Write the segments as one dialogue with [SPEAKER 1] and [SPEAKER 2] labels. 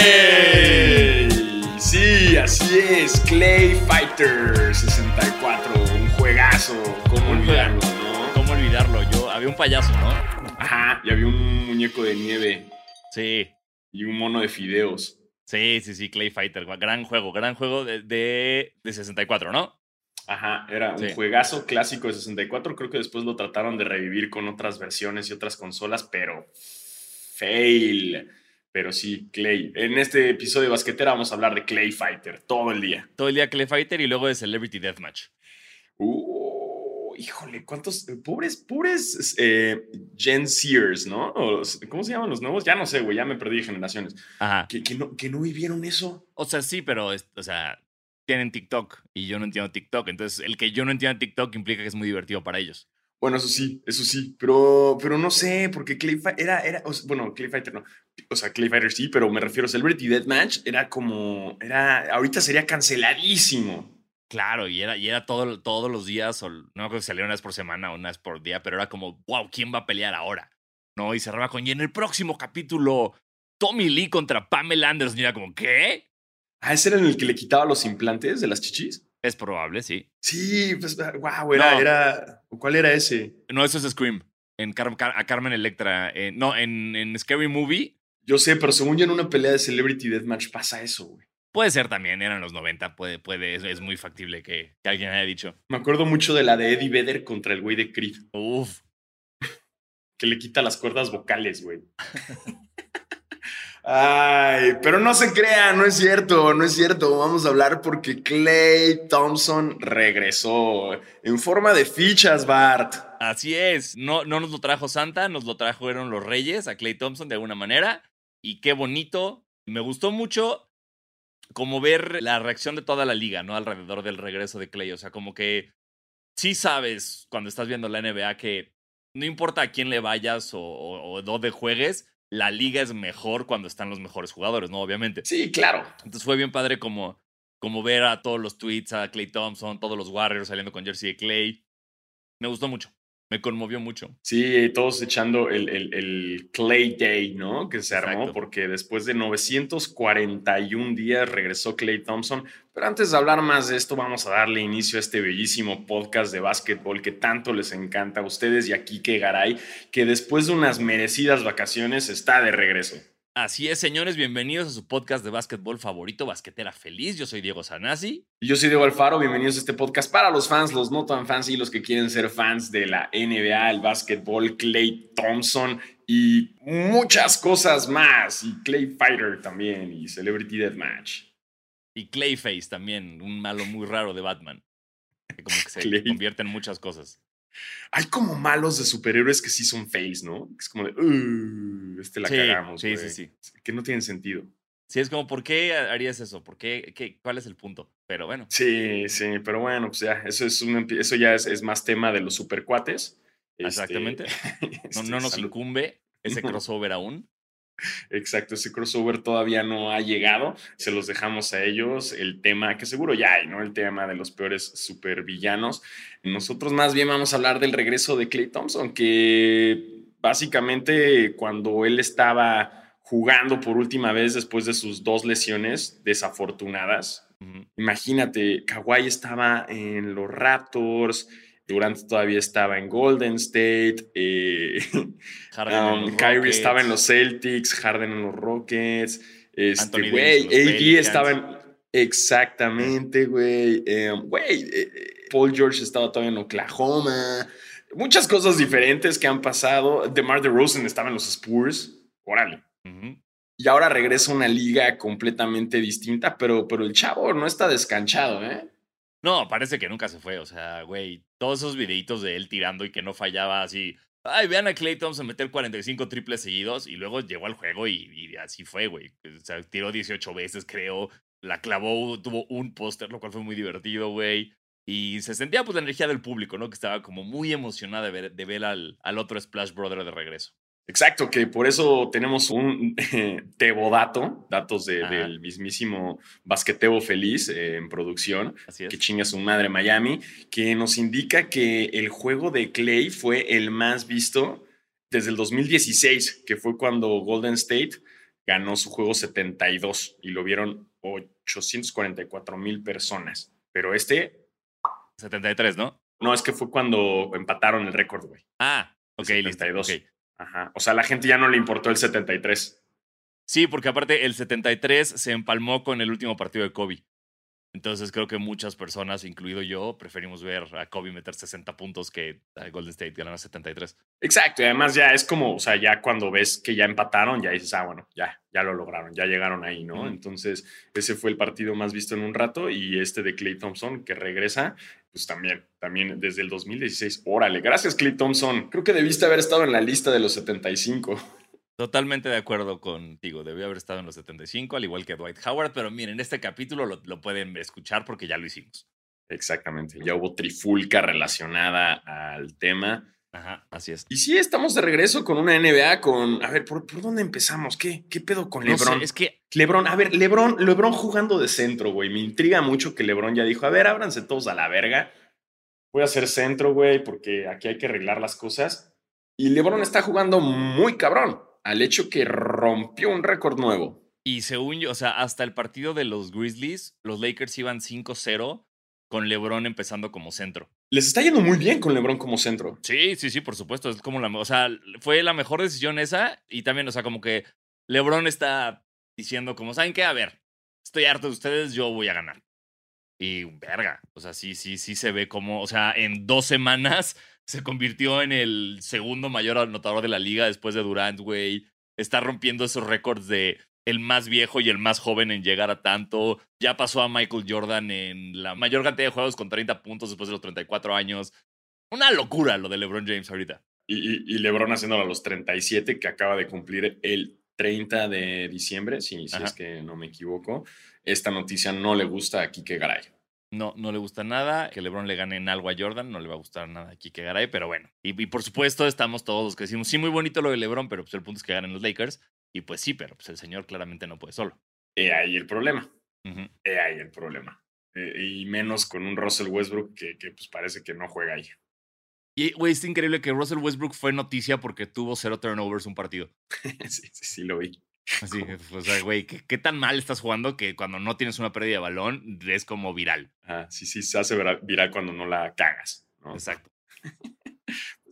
[SPEAKER 1] Clay. Sí, así es. Clay Fighter 64. Un juegazo. ¿Cómo olvidarlo, no?
[SPEAKER 2] ¿Cómo olvidarlo? Yo, había un payaso, ¿no?
[SPEAKER 1] Ajá, y había un muñeco de nieve
[SPEAKER 2] Sí.
[SPEAKER 1] y un mono de fideos.
[SPEAKER 2] Sí, sí, sí, Clay Fighter. Gran juego, gran juego de, de, de 64, ¿no?
[SPEAKER 1] Ajá, era un
[SPEAKER 2] Sí.
[SPEAKER 1] juegazo clásico de 64. Creo que después lo trataron de revivir con otras versiones y otras consolas, pero fail. Pero sí, Clay. En este episodio de Basquetera vamos a hablar de Clay Fighter todo el día.
[SPEAKER 2] Todo el día Clay Fighter y luego de Celebrity Deathmatch.
[SPEAKER 1] Uh, híjole, cuántos pobres, pobres eh, Gen Sears, ¿no? ¿Cómo se llaman los nuevos? Ya no sé, güey, ya me perdí de generaciones.
[SPEAKER 2] Ajá.
[SPEAKER 1] Que, que no, que no vivieron eso.
[SPEAKER 2] O sea, sí, pero, o sea, tienen TikTok y yo no entiendo TikTok. Entonces, el que yo no entienda TikTok implica que es muy divertido para ellos.
[SPEAKER 1] Bueno, eso sí, eso sí, pero, pero no sé, porque Clay Fighter era, era, o sea, bueno, Clay Fighter no, o sea, Clay Fighter sí, pero me refiero a Celebrity Deathmatch, era como, era, ahorita sería canceladísimo.
[SPEAKER 2] Claro, y era, y era todo, todos los días, o no acuerdo si salía una vez por semana o una vez por día, pero era como, wow, ¿quién va a pelear ahora? ¿No? Y cerraba con, y en el próximo capítulo, Tommy Lee contra Pamela Anderson. Y era como, ¿qué?
[SPEAKER 1] Ah, ese era en el que le quitaba los implantes de las chichis.
[SPEAKER 2] Es probable, sí.
[SPEAKER 1] Sí, pues, wow, era,
[SPEAKER 2] No.
[SPEAKER 1] era, ¿cuál era ese?
[SPEAKER 2] No, eso es Scream. En Car- Car- a Carmen Electra. eh, no, en, en Scary Movie.
[SPEAKER 1] Yo sé, pero según yo en una pelea de Celebrity Deathmatch pasa eso, güey.
[SPEAKER 2] Puede ser también, eran los 90, puede, puede, es, es muy factible que, que alguien haya dicho.
[SPEAKER 1] Me acuerdo mucho de la de Eddie Vedder contra el güey de Creed,
[SPEAKER 2] Uf,
[SPEAKER 1] que le quita las cuerdas vocales, güey. Ay, pero no se crea, no es cierto, no es cierto. Vamos a hablar porque Clay Thompson regresó en forma de fichas, Bart.
[SPEAKER 2] así es. No, no nos lo trajo Santa, nos lo trajeron los Reyes a Clay Thompson de alguna manera. Y qué bonito. Me gustó mucho como ver la reacción de toda la liga, ¿no? Alrededor del regreso de Clay. O sea, como que sí sabes cuando estás viendo la NBA que no importa a quién le vayas o, dónde juegues, la liga es mejor cuando están los mejores jugadores, ¿no? Obviamente.
[SPEAKER 1] Sí, claro.
[SPEAKER 2] Entonces fue bien padre como, como ver a todos los tweets, a Clay Thompson, todos los Warriors saliendo con jersey de Clay. Me gustó mucho. Me conmovió mucho.
[SPEAKER 1] Sí, todos echando el, el- el Clay Day, ¿no? Que se armó
[SPEAKER 2] Exacto.
[SPEAKER 1] porque después de 941 días regresó Clay Thompson. Pero antes de hablar más de esto, vamos a darle inicio a este bellísimo podcast de básquetbol que tanto les encanta a ustedes y a Kike Garay, que después de unas merecidas vacaciones está de regreso.
[SPEAKER 2] Así es, señores, bienvenidos a su podcast de básquetbol favorito, Basquetera Feliz. Yo soy Diego Sanasi.
[SPEAKER 1] Y Yo soy Diego Alfaro, bienvenidos a este podcast para los fans, los no tan fans y los que quieren ser fans de la NBA, el básquetbol, Clay Thompson y muchas cosas más. Y Clay Fighter también y Celebrity Deathmatch.
[SPEAKER 2] Y Clayface también, un malo muy raro de Batman. Que como que se
[SPEAKER 1] Clay.
[SPEAKER 2] convierte en muchas cosas.
[SPEAKER 1] Hay como malos de superhéroes que sí son fails, ¿no? Es como de, "Uh, este la
[SPEAKER 2] Sí,
[SPEAKER 1] cagamos.
[SPEAKER 2] sí,
[SPEAKER 1] güey".
[SPEAKER 2] sí,
[SPEAKER 1] Que no tienen sentido.
[SPEAKER 2] Sí, es como, ¿por qué harías eso? ¿Por qué, qué- ¿Cuál es el punto? Pero bueno,
[SPEAKER 1] Sí, sí, pero bueno, pues ya, eso, es un, eso ya es, es más tema de los supercuates. Este,
[SPEAKER 2] exactamente. No,
[SPEAKER 1] este,
[SPEAKER 2] no nos
[SPEAKER 1] salud.
[SPEAKER 2] incumbe ese
[SPEAKER 1] No.
[SPEAKER 2] crossover aún.
[SPEAKER 1] Exacto, ese crossover todavía no ha llegado. Se los dejamos a ellos. El tema, que seguro ya hay, ¿no? El tema de los peores supervillanos. Nosotros más bien vamos a hablar del regreso de Clay Thompson, que básicamente cuando él estaba jugando por última vez después de sus dos lesiones desafortunadas,
[SPEAKER 2] Ujú.
[SPEAKER 1] imagínate, Kawhi estaba en los Raptors. Durant todavía estaba en Golden State. eh, Um, Kyrie
[SPEAKER 2] Rockets.
[SPEAKER 1] estaba en los Celtics, Harden en los Rockets. Este, güey, AD estaba en. Exactamente, güey. Em, Güey, eh, eh, Paul George estaba todavía en Oklahoma. Muchas cosas diferentes que han pasado. DeMar DeRozan estaba en los Spurs. Órale. Y ahora regresa a una liga completamente distinta, pero, pero el chavo no está descanchado, ¿eh?
[SPEAKER 2] No, parece que nunca se fue. O sea, güey, todos esos videitos de él tirando y que no fallaba así. Ay, vean a Clay Thompson meter 45 triples seguidos y luego llegó al juego y, así fue, güey. O sea, tiró 18 veces, creo. La clavó, tuvo un póster, lo cual fue muy divertido, güey. Y se sentía pues la energía del público, ¿no? Que estaba como muy emocionada de ver, de ver al, al otro Splash Brother de regreso.
[SPEAKER 1] Exacto, que por eso tenemos un eh, Tebodato, datos de- del mismísimo Basquetebo Feliz eh, en producción,
[SPEAKER 2] Así es.
[SPEAKER 1] que chinga su madre Miami, que nos indica que el juego de Clay fue el más visto desde el 2016, que fue cuando Golden State ganó su juego 72 y lo vieron 844 mil personas. Pero este,
[SPEAKER 2] 73, ¿no?
[SPEAKER 1] no, es que fue cuando empataron el récord, güey.
[SPEAKER 2] Ah, ok, listo.
[SPEAKER 1] 72. Ajá. O sea, la gente ya no le importó el 73.
[SPEAKER 2] Sí, porque aparte el 73 se empalmó con el último partido de Kobe. Entonces creo que muchas personas, incluido yo, preferimos ver a Kobe meter 60 puntos que a Golden State ganar 73.
[SPEAKER 1] Exacto, y además ya es como, o sea, ya cuando ves que ya empataron, ya dices, ah, bueno, ya, ya lo lograron, ya llegaron ahí, ¿no? Entonces, ese fue el partido más visto en un rato y este de Clay Thompson que regresa, pues también, también desde el 2016. Órale, gracias Clay Thompson. Creo que debiste haber estado en la lista de los 75.
[SPEAKER 2] Totalmente de acuerdo contigo. Debió haber estado en los 75, al igual que Dwight Howard, pero miren, este capítulo lo, lo pueden escuchar porque ya lo hicimos.
[SPEAKER 1] Exactamente, ya hubo trifulca relacionada al tema.
[SPEAKER 2] Ajá, así es.
[SPEAKER 1] Y sí, estamos de regreso con una NBA con, a ver, ¿por, por dónde empezamos? ¿Qué, qué pedo con
[SPEAKER 2] No sé,
[SPEAKER 1] LeBron?
[SPEAKER 2] es que
[SPEAKER 1] Lebron, a ver, Lebron, Lebron jugando de centro, güey. Me intriga mucho que Lebron ya dijo, a ver, ábranse todos a la verga. Voy a hacer centro, güey, porque aquí hay que arreglar las cosas. Y Lebron está jugando muy cabrón, al hecho que rompió un récord nuevo.
[SPEAKER 2] Y según yo, o sea, hasta el partido de los Grizzlies, los Lakers iban 5-0 con LeBron empezando como centro.
[SPEAKER 1] Les está yendo muy bien con Lebron como centro.
[SPEAKER 2] Sí, sí, sí, por supuesto. Es como la, o sea, fue la mejor decisión esa. Y también, o sea, como que LeBron está diciendo, como, ¿saben qué? A ver, estoy harto de ustedes, yo voy a ganar. Y verga, o sea, sí, sí, sí se ve como, o sea, en dos semanas se convirtió en el segundo mayor anotador de la liga después de Durant, güey. Está rompiendo esos récords de el más viejo y el más joven en llegar a tanto. Ya pasó a Michael Jordan en la mayor cantidad de juegos con 30 puntos después de los 34 años. Una locura lo de LeBron James ahorita.
[SPEAKER 1] Y, y, y Lebron haciéndolo a los 37, que acaba de cumplir el 30 de diciembre, si, si es que no me equivoco. Esta noticia no le gusta a Kike Garay.
[SPEAKER 2] No, no le gusta nada. Que LeBron le gane en algo a Jordan, no le va a gustar nada a Kike Garay, pero bueno. Y, y por supuesto, estamos todos los que decimos, sí, muy bonito lo de LeBron, pero pues el punto es que ganen los Lakers. Y pues sí, pero pues el señor claramente no puede solo.
[SPEAKER 1] He ahí el problema.
[SPEAKER 2] Ujú.
[SPEAKER 1] He ahí el problema. Eh, y menos con un Russell Westbrook que, que, pues parece que no juega ahí.
[SPEAKER 2] Y, güey, es increíble que Russell Westbrook fue noticia porque tuvo cero turnovers un partido.
[SPEAKER 1] sí, sí, sí, lo vi.
[SPEAKER 2] Así, o sea, güey, ¿qué, qué tan mal estás jugando que cuando no tienes una pérdida de balón es como viral?
[SPEAKER 1] Ah, sí, sí, se hace viral cuando no la cagas. ¿no?
[SPEAKER 2] Exacto.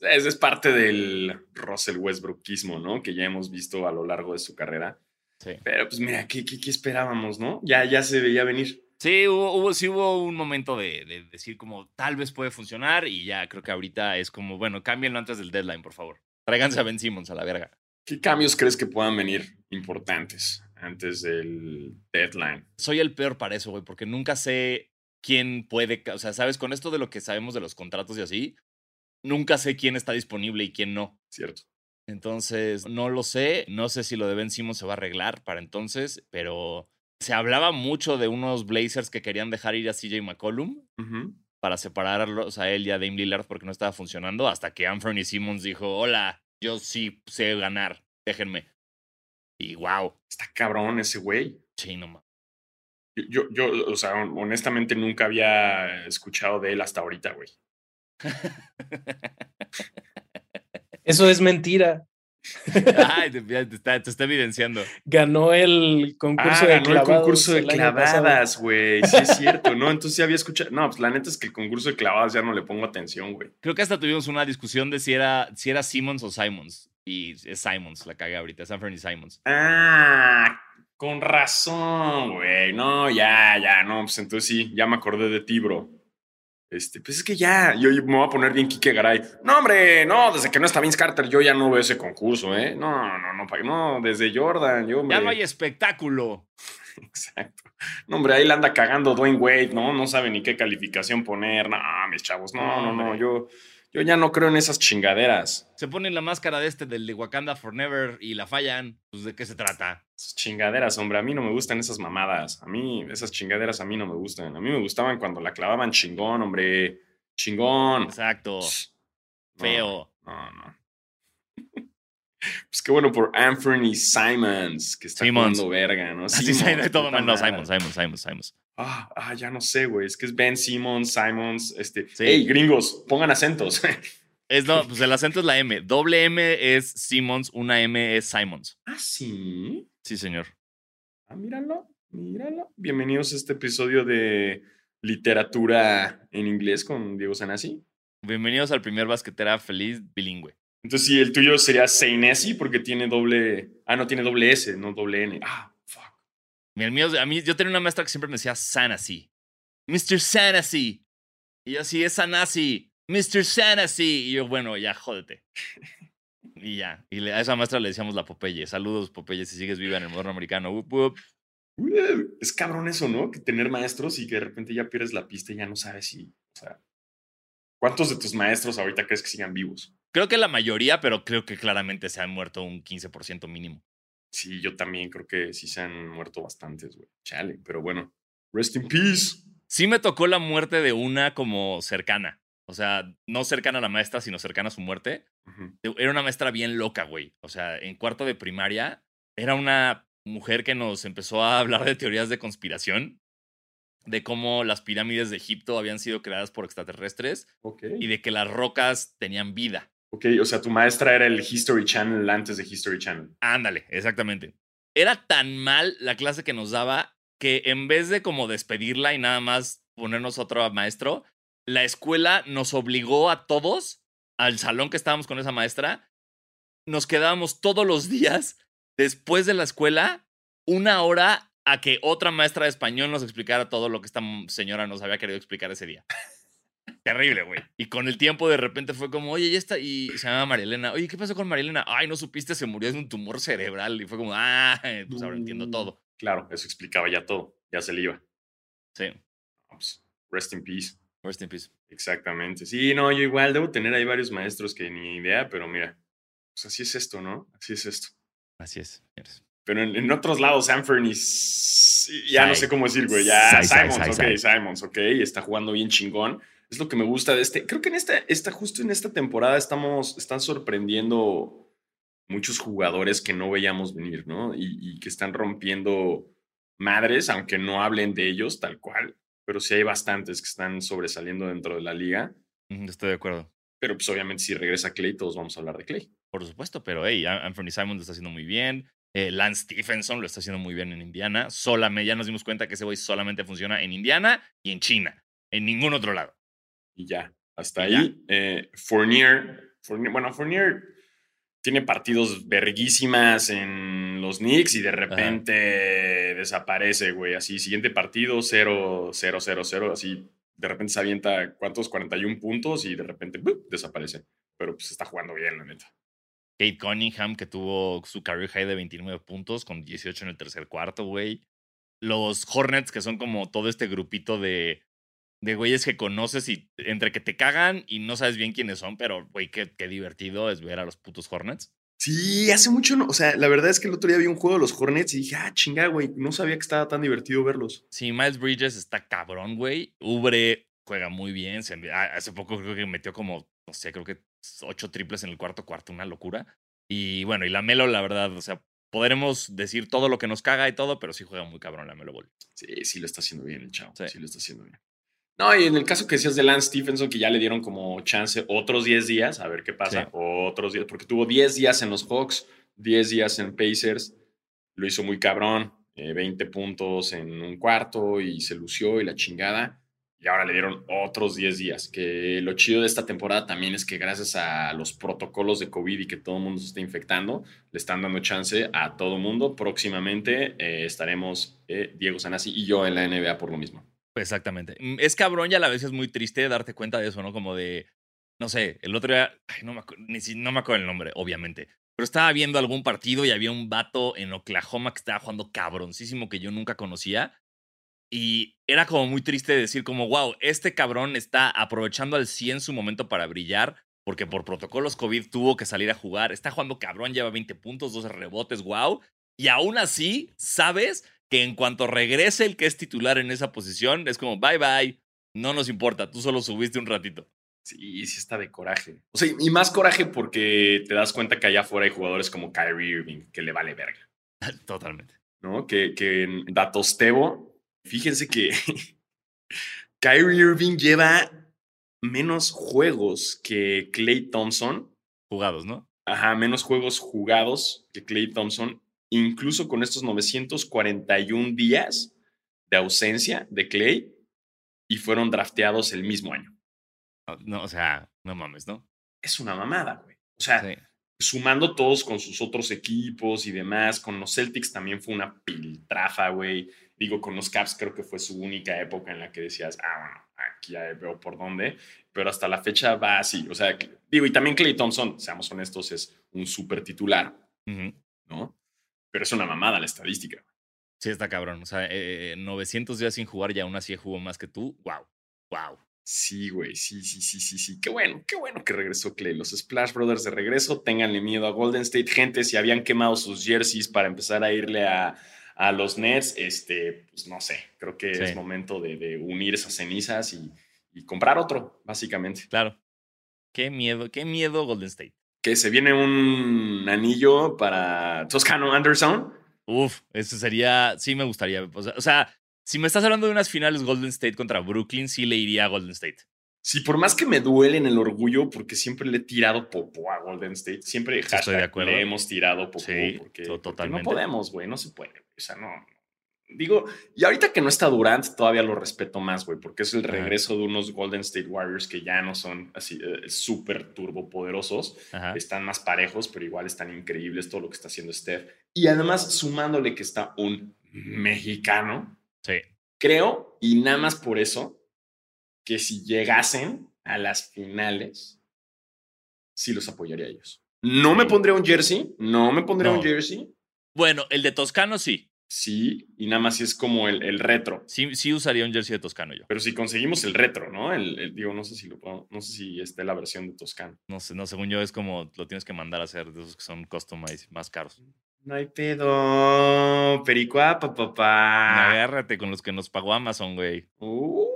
[SPEAKER 1] Ese es parte del Russell Westbrookismo, ¿no? Que ya hemos visto a lo largo de su carrera.
[SPEAKER 2] Sí.
[SPEAKER 1] Pero pues mira, ¿qué, qué, qué esperábamos, no? Ya, ya se veía venir.
[SPEAKER 2] Sí, hubo, hubo- sí hubo un momento de, de decir como tal vez puede funcionar y ya creo que ahorita es como, bueno, cámbienlo antes del deadline, por favor. Tráiganse a Ben Simmons a la verga.
[SPEAKER 1] ¿Qué cambios crees que puedan venir importantes antes del deadline?
[SPEAKER 2] Soy el peor para eso, güey, porque nunca sé quién puede, o sea, sabes, con esto de lo que sabemos de los contratos y así, nunca sé quién está disponible y quién no.
[SPEAKER 1] ¿Cierto?
[SPEAKER 2] Entonces, no lo sé, no sé si lo de Ben Simmons se va a arreglar para entonces, pero se hablaba mucho de unos Blazers que querían dejar ir a CJ McCollum
[SPEAKER 1] Ujú.
[SPEAKER 2] para separarlos a él y a Dame Lillard porque no estaba funcionando, hasta que Anthony Simmons dijo, hola, yo sí sé ganar, déjenme. Y wow,
[SPEAKER 1] Está cabrón ese güey.
[SPEAKER 2] sí, no ma-
[SPEAKER 1] Yo, yo, yo, o sea, hon- honestamente nunca había escuchado de él hasta ahorita, güey.
[SPEAKER 3] Eso es mentira.
[SPEAKER 2] Ay, te, te está, te está evidenciando.
[SPEAKER 3] Ganó el concurso
[SPEAKER 1] Ah,
[SPEAKER 3] de
[SPEAKER 1] ganó el concurso de
[SPEAKER 3] el
[SPEAKER 1] clavadas, güey. Sí, es cierto, ¿no? Entonces ya había escuchado. No, pues la neta es que el concurso de clavadas ya no le pongo atención, güey.
[SPEAKER 2] Creo que hasta tuvimos una discusión de si era, si era Simmons o Simons. Y es Simons, la cagué ahorita, es Anthony Simons.
[SPEAKER 1] Ah, con razón, güey. No, ya, ya, no, pues entonces sí, ya me acordé de ti, bro. Este, pues es que ya, yo yo me voy a poner bien Kike Garay. No, hombre, no, desde que no está Vince Carter, yo ya no veo ese concurso, ¿eh? No, no, no, no, desde Jordan, yo, hombre.
[SPEAKER 2] Ya no hay espectáculo.
[SPEAKER 1] Exacto. No, hombre, ahí la anda cagando Dwayne Wade, ¿no? No sabe ni qué calificación poner. No, mis chavos, no, no, no, yo, yo ya no creo en esas chingaderas.
[SPEAKER 2] Se ponen la máscara de este del de Wakanda Forever y la fallan. Pues de qué se trata.
[SPEAKER 1] Esas chingaderas, hombre, a mí no me gustan esas mamadas. A mí, esas chingaderas a mí no me gustan. A mí me gustaban cuando la clavaban chingón, hombre. Chingón.
[SPEAKER 2] Exacto. Feo.
[SPEAKER 1] No, no. Pues qué bueno por Anthony Simons, que está
[SPEAKER 2] Simons.
[SPEAKER 1] jugando verga, ¿no?
[SPEAKER 2] Así
[SPEAKER 1] Simons,
[SPEAKER 2] sí, todo mal. No. Simons, Simons, Simons, Simons.
[SPEAKER 1] Ah, ah, ya no sé, güey. Es que es Ben Simmons, Simons, este.
[SPEAKER 2] Sí.
[SPEAKER 1] Hey, gringos, pongan acentos.
[SPEAKER 2] Es no, pues el acento es la M. Doble M es Simmons, una M es Simons.
[SPEAKER 1] ah, sí.
[SPEAKER 2] Sí, señor.
[SPEAKER 1] Ah, míralo, míralo. Bienvenidos a este episodio de literatura en inglés con Diego Sanasi.
[SPEAKER 2] Bienvenidos al primer basquetera feliz bilingüe.
[SPEAKER 1] Entonces, sí, el tuyo sería Seinesi porque tiene doble. Ah, no, tiene doble S, no doble N. Ah, fuck.
[SPEAKER 2] El mío, a mí, yo tenía una maestra que siempre me decía Sanasi. Mr. Sanasi. Y yo, sí, es Sanasi. Mr. Sanasi. Y yo, bueno, ya, jódete. Y ya. Y a esa maestra le decíamos la Popeye. Saludos, Popeye, si sigues viva en el moderno americano.
[SPEAKER 1] Es cabrón eso, ¿no? Que tener maestros y que de repente ya pierdes la pista y ya no sabes si. O sea. ¿Cuántos de tus maestros ahorita crees que sigan vivos?
[SPEAKER 2] Creo que la mayoría, pero creo que claramente se han muerto un 15% mínimo.
[SPEAKER 1] Sí, yo también creo que sí se han muerto bastantes, güey. Chale, pero bueno. Rest in peace.
[SPEAKER 2] Sí me tocó la muerte de una como cercana. O sea, no cercana a la maestra, sino cercana a su muerte.
[SPEAKER 1] Ujú.
[SPEAKER 2] Era una maestra bien loca, güey. O sea, en cuarto de primaria era una mujer que nos empezó a hablar de teorías de conspiración, de cómo las pirámides de Egipto habían sido creadas por extraterrestres y de que las rocas tenían vida.
[SPEAKER 1] Ok, o sea, tu maestra era el History Channel antes de History Channel.
[SPEAKER 2] Ándale, exactamente. Era tan mal la clase que nos daba que en vez de como despedirla y nada más ponernos otro maestro, la escuela nos obligó a todos, al salón que estábamos con esa maestra, nos quedábamos todos los días después de la escuela una hora a que otra maestra de español nos explicara todo lo que esta señora nos había querido explicar ese día. Terrible, güey. Y con el tiempo de repente fue como, oye, ya está. Y se llama Marielena. Oye, ¿qué pasó con Marielena? Ay, no supiste, se murió de un tumor cerebral. Y fue como, ah, pues ahora entiendo
[SPEAKER 1] Mm,
[SPEAKER 2] todo.
[SPEAKER 1] Claro, eso explicaba ya todo. Ya se le iba.
[SPEAKER 2] Sí,
[SPEAKER 1] Pues, rest in peace.
[SPEAKER 2] rest in peace.
[SPEAKER 1] Exactamente. Sí, no, yo igual debo tener ahí varios maestros que ni idea, pero mira, pues así es esto, ¿no? Así es esto.
[SPEAKER 2] Así es.
[SPEAKER 1] Pero en, en otros lados, Sanford y ya no sé cómo decir, güey. Ya, Simons, ok, Simons, ok. Está jugando bien chingón. Es lo que me gusta de este. Creo que en esta, esta justo en esta temporada estamos, están sorprendiendo muchos jugadores que no veíamos venir, ¿no? Y, y que están rompiendo madres, aunque no hablen de ellos tal cual. Pero sí hay bastantes que están sobresaliendo dentro de la liga.
[SPEAKER 2] Estoy de acuerdo.
[SPEAKER 1] Pero pues obviamente si regresa Clay, todos vamos a hablar de Clay.
[SPEAKER 2] Por supuesto, pero hey, An- Anthony Simon lo está haciendo muy bien. Eh, Lance Stephenson lo está haciendo muy bien en Indiana. Solamente, ya nos dimos cuenta que ese güey solamente funciona en Indiana y en China. En ningún otro lado.
[SPEAKER 1] Y ya, hasta
[SPEAKER 2] Y
[SPEAKER 1] ahí. Eh, Fournier, Fournier, bueno, Fournier tiene partidos verguísimas en los Knicks y de repente desaparece, güey. Así, siguiente partido, 0, 0, 0, 0, así. De repente se avienta, ¿cuántos? 41 puntos y de repente desaparece. Pero pues está jugando bien, la neta.
[SPEAKER 2] Kate Cunningham, que tuvo su career high de 29 puntos con 18 en el tercer cuarto, güey. Los Hornets, que son como todo este grupito de, de güeyes que conoces y entre que te cagan y no sabes bien quiénes son, pero, güey, qué, qué divertido es ver a los putos Hornets.
[SPEAKER 1] Sí, hace mucho, no, o sea, la verdad es que el otro día vi un juego de los Hornets y dije, ah, chinga, güey, no sabía que estaba tan divertido verlos.
[SPEAKER 2] Sí, Miles Bridges está cabrón, güey. Ubre juega muy bien. Se hace poco creo que metió como, no sé, creo que ocho triples en el cuarto cuarto, una locura. Y bueno, y la Melo, la verdad, o sea, podremos decir todo lo que nos caga y todo, pero sí juega muy cabrón la Melo Ball.
[SPEAKER 1] Sí, sí lo está haciendo bien el chavo.
[SPEAKER 2] Sí.
[SPEAKER 1] Sí. lo está haciendo bien. No, y en el caso que decías de Lance Stephenson, que ya le dieron como chance otros 10 días, a ver qué pasa.
[SPEAKER 2] Sí.
[SPEAKER 1] Otros días, porque tuvo 10 días en los Hawks, 10 días en Pacers. Lo hizo muy cabrón. eh, 20 puntos en un cuarto y se lució y la chingada. Y ahora le dieron otros 10 días. Que lo chido de esta temporada también es que gracias a los protocolos de COVID y que todo el mundo se está infectando, le están dando chance a todo mundo. Próximamente eh, estaremos eh, Diego Sanasi y yo en la NBA por lo mismo.
[SPEAKER 2] Exactamente. Mm, Es cabrón y a la vez es muy triste darte cuenta de eso, ¿no? Como de, no sé, el otro día, no, me ni si- no me acuerdo el nombre, obviamente. Pero estaba viendo algún partido y había un vato en Oklahoma que estaba jugando cabroncísimo que yo nunca conocía. Y era como muy triste decir como, wow, este cabrón está aprovechando al 100 su momento para brillar, porque por protocolos COVID tuvo que salir a jugar. Está jugando cabrón, lleva 20 puntos, 12 rebotes, wow. Y aún así, sabes que en cuanto regrese el que es titular en esa posición, es como, bye bye, no nos importa, tú solo subiste un ratito.
[SPEAKER 1] Sí, sí está de coraje. O sea, y más coraje porque te das cuenta que allá afuera hay jugadores como Kyrie Irving, que le vale verga,
[SPEAKER 2] Totalmente.
[SPEAKER 1] ¿no? Que, que en datos Tebo, fíjense que Kyrie Irving lleva menos juegos que Clay Thompson.
[SPEAKER 2] Jugados, ¿no?
[SPEAKER 1] Ajá, menos juegos jugados que Clay Thompson incluso con estos 941 días de ausencia de Clay, y fueron drafteados el mismo año.
[SPEAKER 2] No, o sea, no mames, ¿no?
[SPEAKER 1] Es una mamada, güey. O sea, sumando todos con sus otros equipos y demás, con los Celtics también fue una piltrafa, güey. Digo, con los Caps creo que fue su única época en la que decías, ah, bueno, aquí ya veo por dónde, pero hasta la fecha va así. O sea, digo, y también Clay Thompson, seamos honestos, es un súper titular, ¿no? Pero es una mamada la estadística.
[SPEAKER 2] Sí, está cabrón. O sea, 900 eh, días sin jugar y aún así jugó más que tú. Wow. Wow.
[SPEAKER 1] Sí, güey, sí, sí, sí, sí, sí. Qué bueno, qué bueno que regresó Clay. Los Splash Brothers de regreso, ténganle miedo a Golden State. Gente, si habían quemado sus jerseys para empezar a irle a, a los Nets, este, pues no sé, creo que es momento de, unir esas cenizas y, y, comprar otro, básicamente.
[SPEAKER 2] Claro. Qué miedo, qué miedo Golden State.
[SPEAKER 1] Que se viene un anillo para Toscano Anderson.
[SPEAKER 2] Uf, eso sería, sí me gustaría. O sea, si me estás hablando de unas finales Golden State contra Brooklyn, sí le iría a Golden State.
[SPEAKER 1] Sí, por más que me duele en el orgullo, porque siempre le he tirado popo a Golden State, siempre
[SPEAKER 2] Estoy de acuerdo.
[SPEAKER 1] le hemos tirado popo.
[SPEAKER 2] Sí,
[SPEAKER 1] porque,
[SPEAKER 2] totalmente.
[SPEAKER 1] no podemos, güey, no se puede. O sea, no. Digo, y ahorita que no está Durant, todavía lo respeto más, güey, porque es el regreso de unos Golden State Warriors que ya no son así eh, súper turbopoderosos. Están más parejos, pero igual están increíbles todo lo que está haciendo Steph. Y además, sumándole que está un mexicano.
[SPEAKER 2] Sí.
[SPEAKER 1] Creo, y nada más por eso, que si llegasen a las finales, sí los apoyaría a ellos. No me pondría un jersey, no me pondría un jersey.
[SPEAKER 2] Bueno, el de Toscano sí.
[SPEAKER 1] Sí, y nada más si es como el, el, retro.
[SPEAKER 2] Sí, sí usaría un jersey de Toscano yo.
[SPEAKER 1] Pero si conseguimos el retro, ¿no? El, digo, no sé si lo puedo, no sé si esté la versión de Toscano.
[SPEAKER 2] No sé, no, según yo es como lo tienes que mandar a hacer de esos que son customized más caros.
[SPEAKER 1] No hay pedo. Pericuapa, papá.
[SPEAKER 2] Agárrate con los que nos pagó Amazon, güey.
[SPEAKER 1] Uh.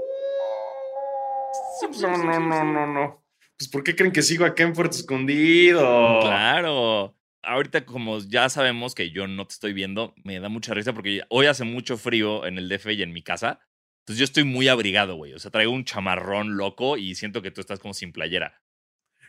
[SPEAKER 1] No, no, no, no, no. Pues, ¿por qué creen que sigo acá en Puerto Escondido?
[SPEAKER 2] Claro. Ahorita, como ya sabemos que yo no te estoy viendo, me da mucha risa porque hoy hace mucho frío en el DF y en mi casa. Entonces yo estoy muy abrigado, güey. O sea, traigo un chamarrón loco y siento que tú estás como sin playera.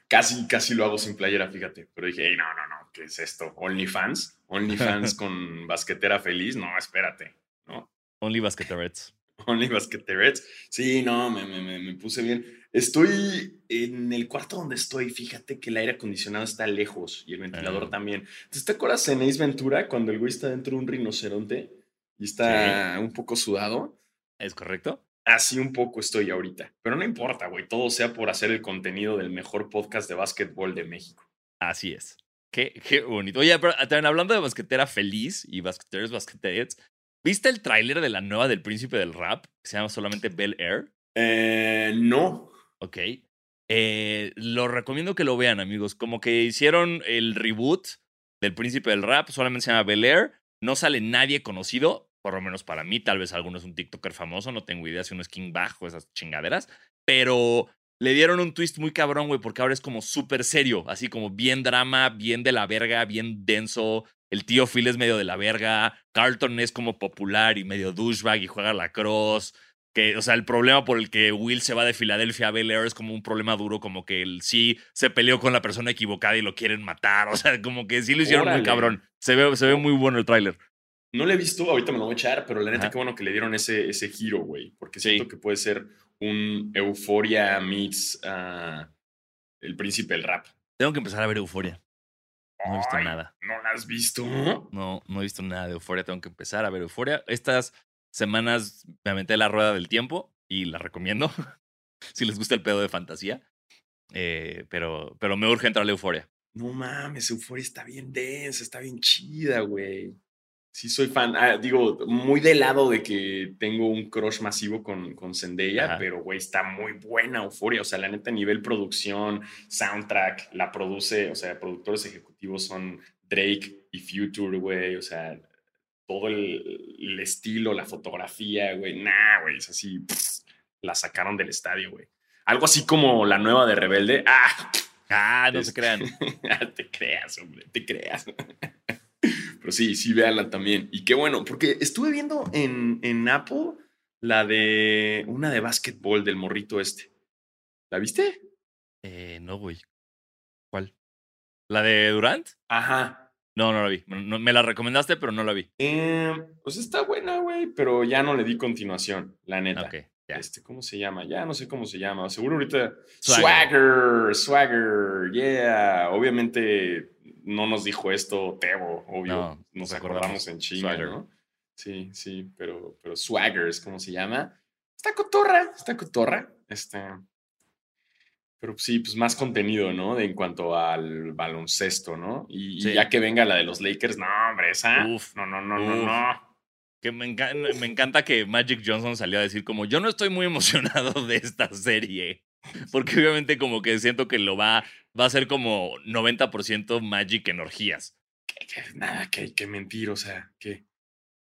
[SPEAKER 1] Casi, casi lo hago sin playera, fíjate. Pero dije, hey, no, no, no, ¿qué es esto? ¿OnlyFans? ¿OnlyFans con basquetera feliz? No, espérate, ¿no?
[SPEAKER 2] Only Basqueterets.
[SPEAKER 1] Only Basqueterets. Sí, no, me, me, me, puse bien. Estoy en el cuarto donde estoy. Fíjate que el aire acondicionado está lejos y el ventilador ah. también. ¿Te acuerdas en Ace Ventura cuando el güey está dentro de un rinoceronte y está un poco sudado?
[SPEAKER 2] ¿Es correcto?
[SPEAKER 1] Así un poco estoy ahorita. Pero no importa, güey. Todo sea por hacer el contenido del mejor podcast de básquetbol de México.
[SPEAKER 2] Así es. Qué, qué bonito. Oye, pero también hablando de basquetera feliz y basqueteros, basqueterets, ¿Viste el tráiler de la nueva del príncipe del rap? Que se llama solamente Bel Air.
[SPEAKER 1] Eh, no.
[SPEAKER 2] Ok. Eh, lo recomiendo que lo vean, amigos. Como que hicieron el reboot del príncipe del rap, solamente se llama Bel Air. No sale nadie conocido, por lo menos para mí. Tal vez alguno es un TikToker famoso, no tengo idea si uno es King Bajo, esas chingaderas. Pero le dieron un twist muy cabrón, güey, porque ahora es como súper serio, así como bien drama, bien de la verga, bien denso, el tío Phil es medio de la verga, Carlton es como popular y medio douchebag y juega la cross. Que, o sea, el problema por el que Will se va de Filadelfia a Bel Air es como un problema duro, como que él sí se peleó con la persona equivocada y lo quieren matar. O sea, como que sí lo hicieron muy cabrón. Se ve, se ve muy bueno el tráiler.
[SPEAKER 1] No lo he visto, ahorita me lo voy a echar, pero la neta, qué bueno que le dieron ese, ese giro, güey. Porque siento que puede ser un Euforia meets uh, El Príncipe del Rap.
[SPEAKER 2] Tengo que empezar a ver Euforia. No he visto nada.
[SPEAKER 1] ¿No la has visto?
[SPEAKER 2] No, no he visto nada de Euforia. Tengo que empezar a ver Euforia. Estas semanas me aventé la rueda del tiempo y la recomiendo. si les gusta el pedo de fantasía. Eh, pero, pero me urge entrar a Euforia.
[SPEAKER 1] No mames, Euforia está bien densa, está bien chida, güey sí soy fan. Ah, digo, muy del lado de que tengo un crush masivo con, con Zendaya, pero güey, está muy buena Euforia. O sea, la neta, a nivel producción, soundtrack, la produce, o sea, productores ejecutivos son Drake y Future, güey. O sea, todo el, estilo, la fotografía, güey. Nah, güey, es así. la sacaron del estadio, güey. Algo así como la nueva de Rebelde. Ah,
[SPEAKER 2] ah no se crean.
[SPEAKER 1] te creas, hombre, te creas. Pero sí, sí, véanla también. Y qué bueno, porque estuve viendo en, en Apple la de una de básquetbol del morrito este. ¿La viste?
[SPEAKER 2] Eh, no, güey. ¿Cuál? ¿La de Durant?
[SPEAKER 1] Ajá.
[SPEAKER 2] No, no la vi. No- me la recomendaste, pero no la vi.
[SPEAKER 1] Eh, pues está buena, güey, pero ya no le di continuación, la neta.
[SPEAKER 2] Ok, ya.
[SPEAKER 1] Este, ¿cómo se llama? Ya no sé cómo se llama. Seguro ahorita.
[SPEAKER 2] Swagger.
[SPEAKER 1] Swagger, Swagger, yeah. Obviamente no nos dijo esto Tebo, obvio.
[SPEAKER 2] No,
[SPEAKER 1] nos acordamos
[SPEAKER 2] acordamos.
[SPEAKER 1] en chinga. ¿no? Sí, sí, pero, pero Swagger es como se llama. Está cotorra, está cotorra. Este. Pero sí, pues más contenido, ¿no? De, en cuanto al baloncesto, ¿no? Y, ya que venga la de los Lakers, no, hombre, esa.
[SPEAKER 2] Uf,
[SPEAKER 1] no, no, no, no,
[SPEAKER 2] uf.
[SPEAKER 1] no.
[SPEAKER 2] Que me, enca- me encanta que Magic Johnson salió a decir como yo no estoy muy emocionado de esta serie. Porque obviamente como que siento que lo va, va a ser como 90% Magic en orgías.
[SPEAKER 1] que- que nada, que, que mentir, o sea, que,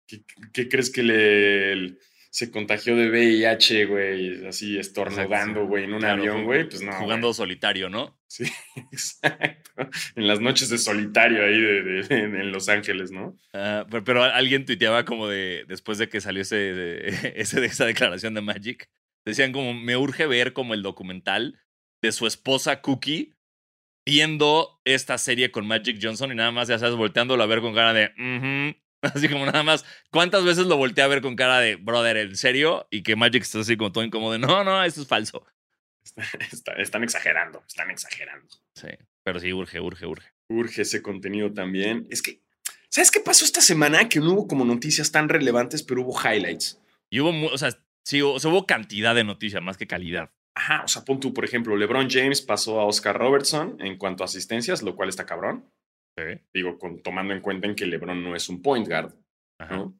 [SPEAKER 1] que- que crees que le, el- se contagió de VIH, güey, así estornudando, güey, en un
[SPEAKER 2] Claro,
[SPEAKER 1] avión, güey, pues no.
[SPEAKER 2] Jugando solitario, ¿no?
[SPEAKER 1] Sí, exacto. En las noches de solitario ahí de, de- en, en Los Ángeles, ¿no?
[SPEAKER 2] Ah, pero, pero alguien tuiteaba como de, después de que salió ese, de- ese, esa declaración de Magic, decían como, me urge ver como el documental de su esposa Cookie viendo esta serie con Magic Johnson y nada más, ya sabes, volteándolo a ver con cara de. así como nada más, ¿cuántas veces lo volteé a ver con cara de, brother, ¿en serio? Y que Magic está así como todo incómodo de, no, no, eso es falso.
[SPEAKER 1] Está- están exagerando, están exagerando.
[SPEAKER 2] Sí, pero sí, urge, urge, urge.
[SPEAKER 1] Urge ese contenido también. Es que, ¿sabes qué pasó esta semana? Que no hubo como noticias tan relevantes, pero hubo highlights.
[SPEAKER 2] Y hubo, o sea, sí, o sea, hubo cantidad de noticias más que calidad.
[SPEAKER 1] Ajá, o sea, pon tú, por ejemplo, LeBron James pasó a Oscar Robertson en cuanto a asistencias, lo cual está cabrón.
[SPEAKER 2] Sí.
[SPEAKER 1] Digo, con, tomando en cuenta en que LeBron no es un point guard,
[SPEAKER 2] Ajá.
[SPEAKER 1] ¿no?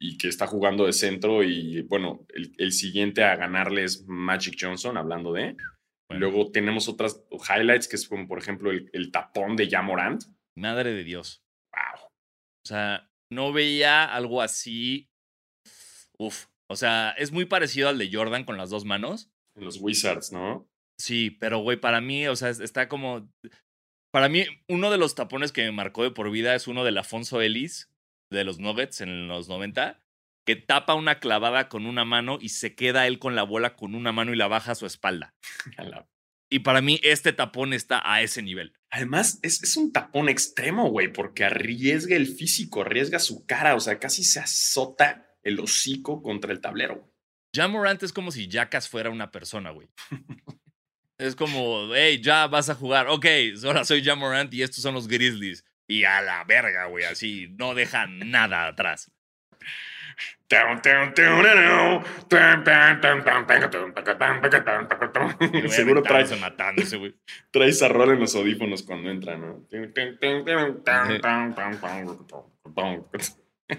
[SPEAKER 1] Y que está jugando de centro y, bueno, el, el siguiente a ganarle es Magic Johnson, hablando de.
[SPEAKER 2] Bueno.
[SPEAKER 1] Luego tenemos otras highlights, que es como, por ejemplo, el, el tapón de Jamorant.
[SPEAKER 2] Madre de Dios.
[SPEAKER 1] Wow.
[SPEAKER 2] O sea, no veía algo así. Uf. O sea, es muy parecido al de Jordan con las dos manos.
[SPEAKER 1] En los Wizards, ¿no?
[SPEAKER 2] Sí, pero güey, para mí, o sea, es- está como. Para mí, uno de los tapones que me marcó de por vida es uno del Afonso Ellis de los Nuggets en los 90, que tapa una clavada con una mano y se queda él con la bola con una mano y la baja a su espalda. Y para mí, este tapón está a ese nivel.
[SPEAKER 1] Además, es, es un tapón extremo, güey, porque arriesga el físico, arriesga su cara, o sea, casi se azota el hocico contra el tablero.
[SPEAKER 2] Ja Morant es como si Jackass fuera una persona, güey. es como, hey, ya vas a jugar. Ok, ahora soy Ja Morant y estos son los Grizzlies. Y a la verga, güey, así, no dejan nada atrás. Y
[SPEAKER 1] Seguro trae,
[SPEAKER 2] aventándose, matándose, güey.
[SPEAKER 1] trae esa rola en los audífonos cuando entra, ¿no?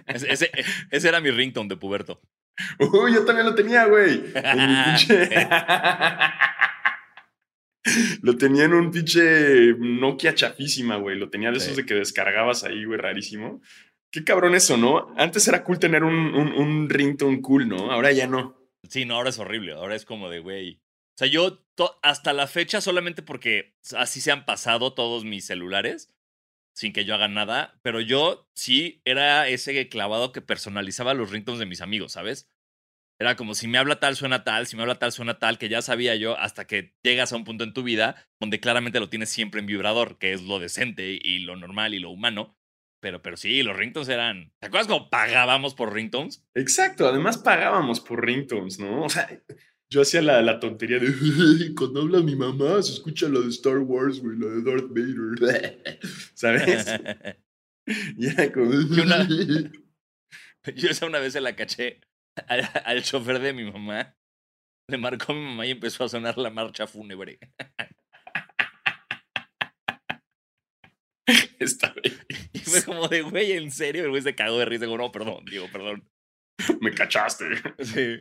[SPEAKER 2] Ese, ese- ese era mi ringtone de puberto.
[SPEAKER 1] Uy, yo también lo tenía, güey. Lo tenía en un pinche Nokia chafísima, güey. Lo tenía de esos de que descargabas ahí, güey, rarísimo. Qué cabrón eso, ¿no? Antes era cool tener un, un, un ringtone cool, ¿no? Ahora ya no.
[SPEAKER 2] Sí, no, ahora es horrible. Ahora es como de, güey. O sea, yo hasta la fecha, solamente porque así se han pasado todos mis celulares, sin que yo haga nada, pero yo sí era ese clavado que personalizaba los ringtones de mis amigos, ¿sabes? Era como si me habla tal, suena tal, si me habla tal, suena tal, que ya sabía yo hasta que llegas a un punto en tu vida donde claramente lo tienes siempre en vibrador, que es lo decente y lo normal y lo humano. Pero, pero sí, los ringtones eran. ¿Te acuerdas cómo pagábamos por ringtones?
[SPEAKER 1] Exacto, además pagábamos por ringtones, ¿no? O sea, yo hacía la, la tontería de cuando habla mi mamá se escucha la de Star Wars, güey, la de Darth Vader. ¿Sabes? Y era como.
[SPEAKER 2] Y una- Yo esa una vez se la caché al, al chofer de mi mamá. Le marcó a mi mamá y empezó a sonar la marcha fúnebre.
[SPEAKER 1] Está bien.
[SPEAKER 2] Y fue como de, güey, ¿en serio? El güey se cagó de risa. Digo, no, perdón, digo, perdón.
[SPEAKER 1] Me cachaste.
[SPEAKER 2] Sí.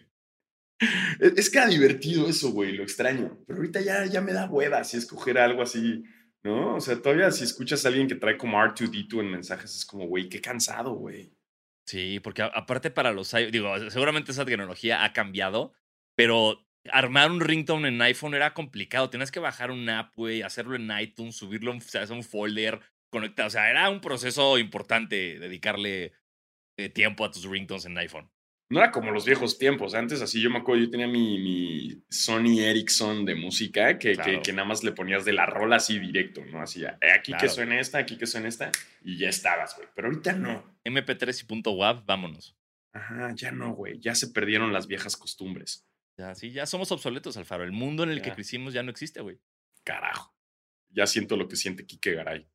[SPEAKER 1] Es, es que era divertido eso, güey, lo extraño. Pero ahorita ya, ya me da hueva si escoger algo así, ¿no? O sea, todavía si escuchas a alguien que trae como R2D2 en mensajes, es como, güey, qué cansado, güey.
[SPEAKER 2] Sí, porque aparte para los digo, seguramente esa tecnología ha cambiado, pero armar un ringtone en iPhone era complicado. Tenías que bajar un app, güey, hacerlo en iTunes, subirlo en un folder, conectar. O sea, era un proceso importante dedicarle eh, tiempo a tus ringtones en iPhone.
[SPEAKER 1] No era como los viejos tiempos. Antes, así yo me acuerdo, yo tenía mi, mi Sony Ericsson de música que, que-
[SPEAKER 2] Claro.
[SPEAKER 1] que nada más le ponías de la rola así directo, ¿no? Así, eh, aquí que suene esta, aquí que suene esta, y ya estabas, güey. Pero ahorita no.
[SPEAKER 2] MP3 y punto .wav, vámonos.
[SPEAKER 1] Ajá, ya no, güey. Ya se perdieron las viejas costumbres.
[SPEAKER 2] Ya, sí, ya somos obsoletos, Alfaro. El mundo en el que crecimos ya no existe, güey.
[SPEAKER 1] Carajo. Ya siento lo que siente Quique Garay.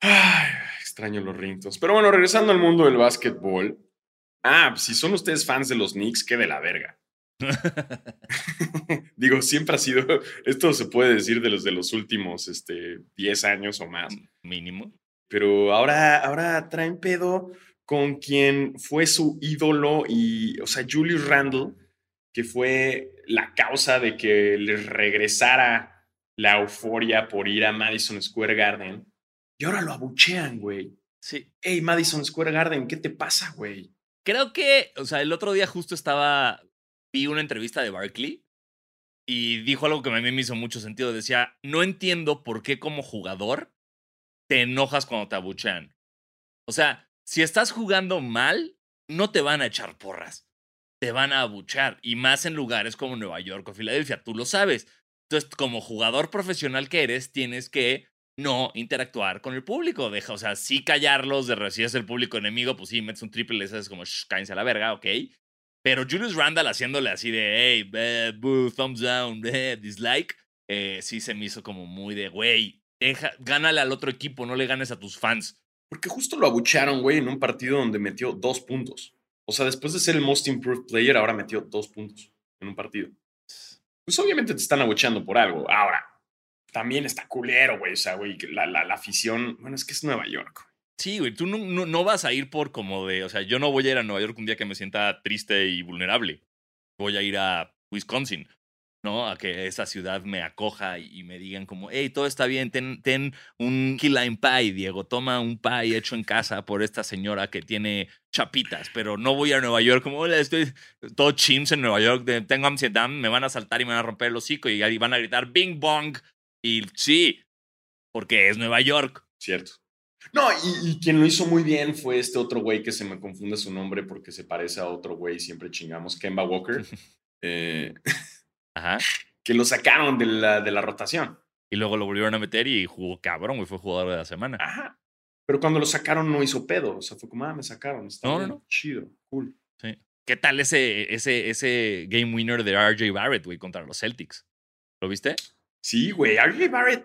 [SPEAKER 1] Ay, extraño los rintos. Pero bueno, regresando al mundo del básquetbol. Ah, si son ustedes fans de los Knicks, qué de la verga. Digo, siempre ha sido, esto se puede decir de los de los últimos este, 10 años o más,
[SPEAKER 2] Mínimo.
[SPEAKER 1] Pero ahora, ahora traen pedo con quien fue su ídolo y, o sea, Julius Randle, que fue la causa de que les regresara la euforia por ir a Madison Square Garden. Y ahora lo abuchean, güey.
[SPEAKER 2] Sí.
[SPEAKER 1] Hey, Madison Square Garden, ¿qué te pasa, güey?
[SPEAKER 2] Creo que, o sea, el otro día justo estaba, vi una entrevista de Barkley y dijo algo que a mí me hizo mucho sentido. Decía, no entiendo por qué como jugador te enojas cuando te abuchean. O sea, si estás jugando mal, no te van a echar porras. Te van a abuchear. Y más en lugares como Nueva York o Filadelfia, tú lo sabes. Entonces, como jugador profesional que eres, tienes que no interactuar con el público. Deja, o sea, sí callarlos, de recibes el público enemigo, pues sí, metes un triple haces como, shh, cállense a la verga, ok. Pero Julius Randall haciéndole así de, hey, thumbs down, dislike, eh, sí se me hizo como muy de, güey, deja, gánale al otro equipo, no le ganes a tus fans.
[SPEAKER 1] Porque justo lo abuchearon, güey, en un partido donde metió dos puntos. O sea, después de ser el most improved player, ahora metió dos puntos en un partido. Pues obviamente te están abucheando por algo. Ahora, también está culero, güey. O sea, güey, la, la, la afición. Bueno, es que es Nueva York.
[SPEAKER 2] Sí, güey, tú no, no, no vas a ir por como de, o sea, yo no voy a ir a Nueva York un día que me sienta triste y vulnerable. Voy a ir a Wisconsin, ¿no? A que esa ciudad me acoja y, me digan como, hey, todo está bien, ten, ten un key lime pie, Diego, toma un pie hecho en casa por esta señora que tiene chapitas, pero no voy a Nueva York como, hola, estoy todo chimps en Nueva York, tengo ansiedad, me van a saltar y me van a romper el hocico y van a gritar, bing bong. Y sí, porque es Nueva York.
[SPEAKER 1] Cierto. No, y, y quien lo hizo muy bien fue este otro güey que se me confunde su nombre porque se parece a otro güey, siempre chingamos, Kemba Walker, eh,
[SPEAKER 2] Ajá.
[SPEAKER 1] que lo sacaron de la, de la rotación.
[SPEAKER 2] Y luego lo volvieron a meter y jugó cabrón, güey. Fue jugador de la semana.
[SPEAKER 1] Ajá. Pero cuando lo sacaron no hizo pedo. O sea, fue como, ah, me sacaron. Está
[SPEAKER 2] No, no,
[SPEAKER 1] bien,
[SPEAKER 2] no.
[SPEAKER 1] Chido, cool.
[SPEAKER 2] ¿Qué tal ese, ese, ese game winner de RJ Barrett, güey, contra los Celtics? ¿Lo viste?
[SPEAKER 1] Sí, güey. RJ Barrett,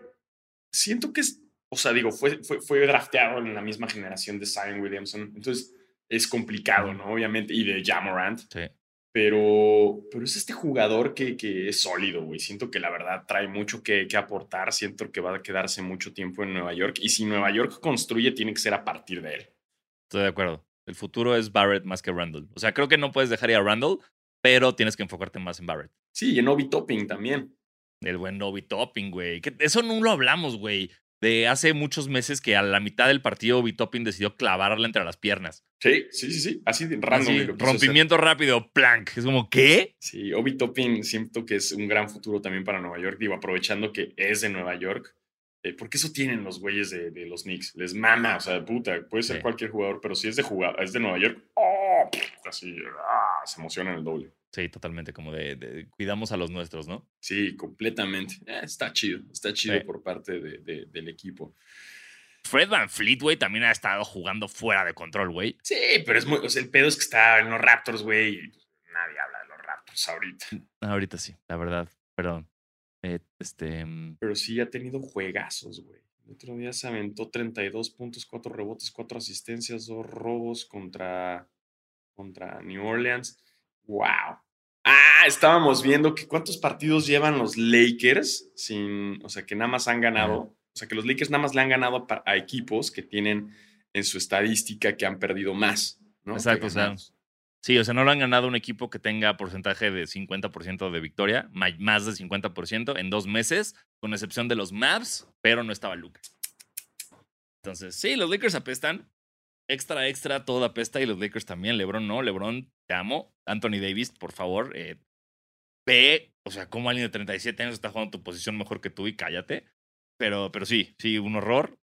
[SPEAKER 1] siento que es, o sea, digo, fue, fue, fue drafteado en la misma generación de Zion Williamson. Entonces es complicado, ¿no? Obviamente. Y de Jamorant.
[SPEAKER 2] Sí.
[SPEAKER 1] Pero, pero es este jugador que, que es sólido, güey. Siento que la verdad trae mucho que, que aportar. Siento que va a quedarse mucho tiempo en Nueva York. Y si Nueva York construye, tiene que ser a partir de él.
[SPEAKER 2] Estoy de acuerdo. El futuro es Barrett más que Randall. O sea, creo que no puedes dejar ir a Randall, pero tienes que enfocarte más en Barrett.
[SPEAKER 1] Sí, y en Obi Topping también.
[SPEAKER 2] El buen Obi Topping, güey. Eso no lo hablamos, güey. De hace muchos meses que a la mitad del partido Obi Topping decidió clavarla entre las piernas.
[SPEAKER 1] Sí, sí, sí, sí. Así de random.
[SPEAKER 2] Así,
[SPEAKER 1] hacer.
[SPEAKER 2] rompimiento rápido, plank. Es como, ¿qué?
[SPEAKER 1] Sí, Obi Toppin siento que es un gran futuro también para Nueva York. Digo, aprovechando que es de Nueva York. eh, porque eso tienen los güeyes de, de los Knicks. Les mama, o sea, puta, puede ser
[SPEAKER 2] Sí.
[SPEAKER 1] cualquier jugador, pero si es de jugador, es de Nueva York, ¡oh! así, ah, se emocionan el doble.
[SPEAKER 2] Sí, totalmente, como de, de- cuidamos a los nuestros, ¿no?
[SPEAKER 1] Sí, completamente. Eh, está chido, está chido
[SPEAKER 2] Sí.
[SPEAKER 1] por parte de- de- del equipo.
[SPEAKER 2] Fred Van Fleet, güey, también ha estado jugando fuera de control, güey.
[SPEAKER 1] Sí, pero es muy, o sea, el pedo es que está en los Raptors, güey. y Nadie habla de los Raptors ahorita.
[SPEAKER 2] Ahorita sí, la verdad, perdón. Eh, este, mm,
[SPEAKER 1] Pero sí ha tenido juegazos, güey. El otro día se aventó 32 puntos, 4 rebotes, 4 asistencias, 2 robos contra, contra New Orleans. ¡Wow! Ah, estábamos viendo que cuántos partidos llevan los Lakers sin, o sea, que nada más han ganado, o sea, que los Lakers nada más le han ganado a equipos que tienen en su estadística que han perdido más, ¿no?
[SPEAKER 2] Exacto, o sea, sí, o sea, no lo han ganado un equipo que tenga porcentaje de 50% de victoria, más de 50% en dos meses, con excepción de los Mavs, pero no estaba Luca. Entonces, sí, los Lakers apestan. Extra, extra, todo apesta y los Lakers también. LeBron no, LeBron, te amo. Anthony Davis, por favor, eh, ve, o sea, como alguien de 37 años está jugando tu posición mejor que tú y cállate. Pero, pero sí, sí, un horror.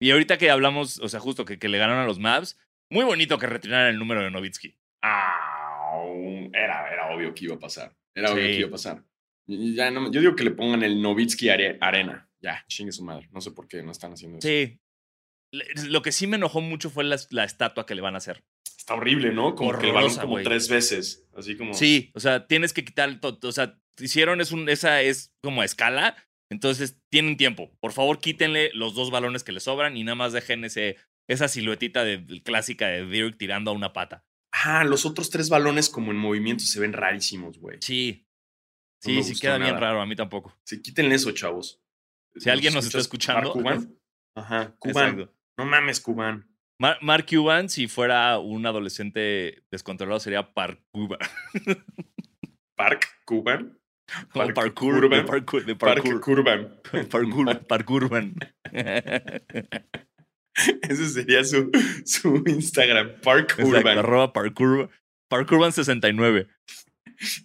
[SPEAKER 2] Y ahorita que hablamos, o sea, justo que, que le ganaron a los Mavs, Muy bonito que retiraran el número de Novitsky.
[SPEAKER 1] Ah, era, era obvio que iba a pasar. Era obvio que iba a pasar. Ya no, yo digo que le pongan el Novitsky Are- Arena. Ya, chingue su madre. No sé por qué no están haciendo eso.
[SPEAKER 2] Sí. Lo que sí me enojó mucho fue la, la estatua que le van a hacer.
[SPEAKER 1] Está horrible, ¿no? Como que el balón como tres veces. Así como.
[SPEAKER 2] Sí, o sea, tienes que quitar todo. O sea, hicieron es un, esa es como a escala. Entonces tienen tiempo. Por favor, quítenle los dos balones que le sobran y nada más dejen ese, esa siluetita de, clásica de Dirk tirando a una pata.
[SPEAKER 1] Ah, los otros tres balones como en movimiento se ven rarísimos, güey.
[SPEAKER 2] Sí.
[SPEAKER 1] No
[SPEAKER 2] Sí, sí queda bien raro. A mí tampoco.
[SPEAKER 1] Sí, quítenle eso, chavos.
[SPEAKER 2] Si alguien nos está escuchando.
[SPEAKER 1] ¿Mark Cuban? Ajá, Cuban.
[SPEAKER 2] Exacto.
[SPEAKER 1] No mames, Cuban.
[SPEAKER 2] Mar- Mark Cuban, si fuera un adolescente descontrolado, sería.
[SPEAKER 1] Park Cuban.
[SPEAKER 2] Como
[SPEAKER 1] Park
[SPEAKER 2] parkour, de
[SPEAKER 1] Urban.
[SPEAKER 2] parkour, de
[SPEAKER 1] Park
[SPEAKER 2] parkour, parkour, parkourban.
[SPEAKER 1] Ese sería su, su Instagram. Park
[SPEAKER 2] Exacto,
[SPEAKER 1] Urban.
[SPEAKER 2] arroba parkour, parkourban69.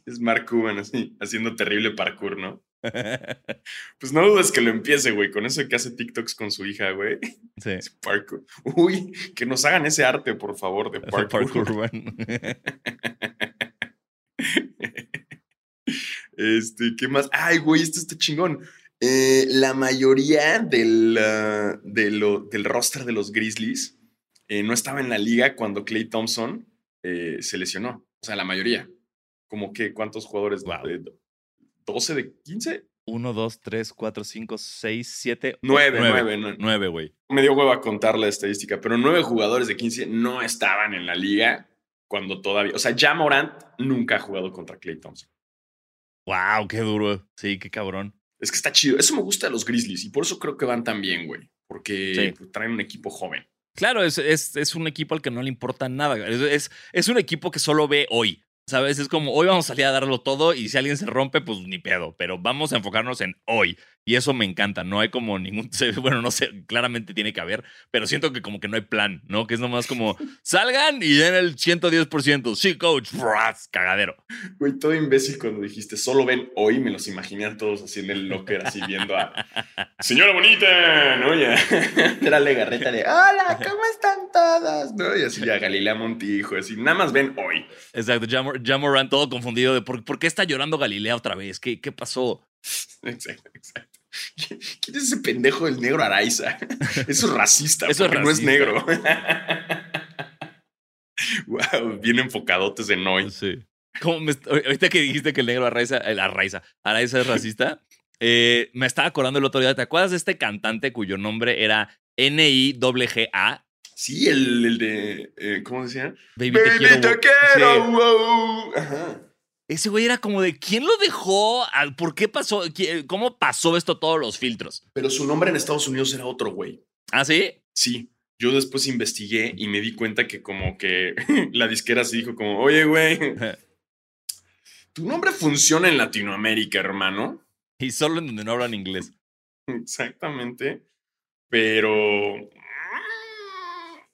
[SPEAKER 1] Es Mark Cuban así, haciendo terrible parkour, ¿no? Pues no dudes que lo empiece, güey. Con eso que hace TikToks con su hija, güey.
[SPEAKER 2] sí.
[SPEAKER 1] Es Parkour. Uy, que nos hagan ese arte, por favor, de parkour.
[SPEAKER 2] Parkourban.
[SPEAKER 1] Este, ¿qué más? Ay, güey, esto está chingón. Eh, la mayoría del, ah, de lo- del roster de los Grizzlies eh, no estaba en la liga cuando Clay Thompson eh, se lesionó. O sea, la mayoría. Como que, ¿cuántos jugadores?
[SPEAKER 2] Wow.
[SPEAKER 1] Eh, ¿12 de 15?
[SPEAKER 2] 1, 2, 3, 4, 5, 6, 7,
[SPEAKER 1] 9,
[SPEAKER 2] Nueve.
[SPEAKER 1] 9.
[SPEAKER 2] 9, güey.
[SPEAKER 1] Me dio huevo a contar la estadística, pero 9 jugadores de 15 no estaban en la liga cuando todavía. O sea, ya Morant nunca ha jugado contra Clay Thompson.
[SPEAKER 2] Wow, qué duro. Sí, qué cabrón.
[SPEAKER 1] Es que está chido. Eso me gusta de los Grizzlies y por eso creo que van tan bien, güey. Porque
[SPEAKER 2] Sí.
[SPEAKER 1] pues, traen un equipo joven.
[SPEAKER 2] Claro, es, es, es un equipo al que no le importa nada. Es, es un equipo que solo ve hoy. ¿Sabes? Es como hoy vamos a salir a darlo todo y si alguien se rompe, pues ni pedo. Pero vamos a enfocarnos en hoy. Y eso me encanta. No hay como ningún. Bueno, no sé, claramente tiene que haber, pero siento que como que no hay plan, ¿no? Que es nomás como salgan y den el 110%. Sí, coach. Bras, Cagadero.
[SPEAKER 1] Güey, todo imbécil cuando dijiste solo ven hoy, me los imaginé a todos así en el locker, así viendo a Señora Bonita, ¿no? Ya. Era la garreta de Hola, ¿cómo están todos? ¿No? Y así ya Galilea Montijo, así, nada más ven hoy.
[SPEAKER 2] Exacto. Jamor- Jamoran todo confundido de por, por qué está llorando Galilea otra vez. ¿Qué, qué pasó?
[SPEAKER 1] Exacto, exacto. ¿Quién es ese pendejo del negro Araiza? Eso es racista,
[SPEAKER 2] Eso es
[SPEAKER 1] no es negro. wow, bien enfocadotes en hoy.
[SPEAKER 2] Sí. Como me est- ahorita que dijiste que el negro Arraiza, el Arraiza, Araiza es racista, eh, me estaba acordando el otro día. ¿Te acuerdas de este cantante cuyo nombre era N-I-G-A?
[SPEAKER 1] Sí, el, el de. eh, ¿Cómo decía?
[SPEAKER 2] Baby,
[SPEAKER 1] Baby,
[SPEAKER 2] te quiero.
[SPEAKER 1] te quiero. Wow. Ajá.
[SPEAKER 2] Ese güey era como de ¿quién lo dejó? Al- ¿Por qué pasó? ¿Qui- ¿Cómo pasó esto todos los filtros?
[SPEAKER 1] Pero su nombre en Estados Unidos era otro güey.
[SPEAKER 2] ¿Ah, sí?
[SPEAKER 1] Sí. Yo después investigué y me di cuenta que como que la disquera se dijo como, oye, güey, tu nombre funciona en Latinoamérica, hermano.
[SPEAKER 2] Y solo en donde no hablan inglés.
[SPEAKER 1] Exactamente. Pero...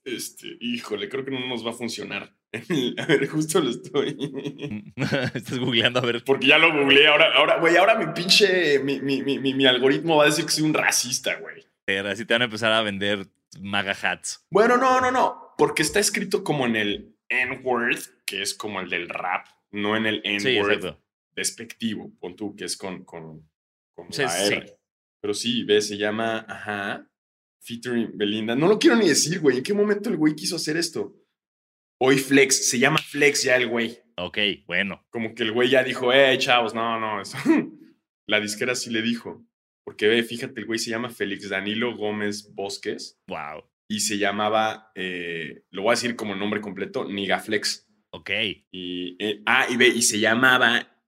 [SPEAKER 1] Este, híjole, creo que no nos va a funcionar. A ver, justo lo estoy.
[SPEAKER 2] Estás googleando a ver.
[SPEAKER 1] Porque ya lo googleé. Ahora, ahora, güey, ahora mi pinche, mi, mi, mi, mi- algoritmo va a decir que soy un racista, güey.
[SPEAKER 2] Así te van a empezar a vender maga hats.
[SPEAKER 1] Bueno, no, no, no. Porque está escrito como en el N-word, que es como el del rap, no en el N-word despectivo, pon tú, que es con, con, con
[SPEAKER 2] Sí,
[SPEAKER 1] la
[SPEAKER 2] sí.
[SPEAKER 1] R. Pero sí, ves, se llama, ajá, featuring Belinda. No lo quiero ni decir, güey. ¿En qué momento el güey quiso hacer esto? Hoy Flex, se llama Flex ya el güey.
[SPEAKER 2] Ok, bueno.
[SPEAKER 1] Como que el güey ya dijo, eh, chavos, no, no, eso. La disquera sí le dijo. Porque ve, fíjate, el güey se llama Félix Danilo Gómez Bosques
[SPEAKER 2] Wow.
[SPEAKER 1] y se llamaba, eh, lo voy a decir como nombre completo, Nigaflex.
[SPEAKER 2] Ok.
[SPEAKER 1] Y, eh, ah, y ve, y se llamaba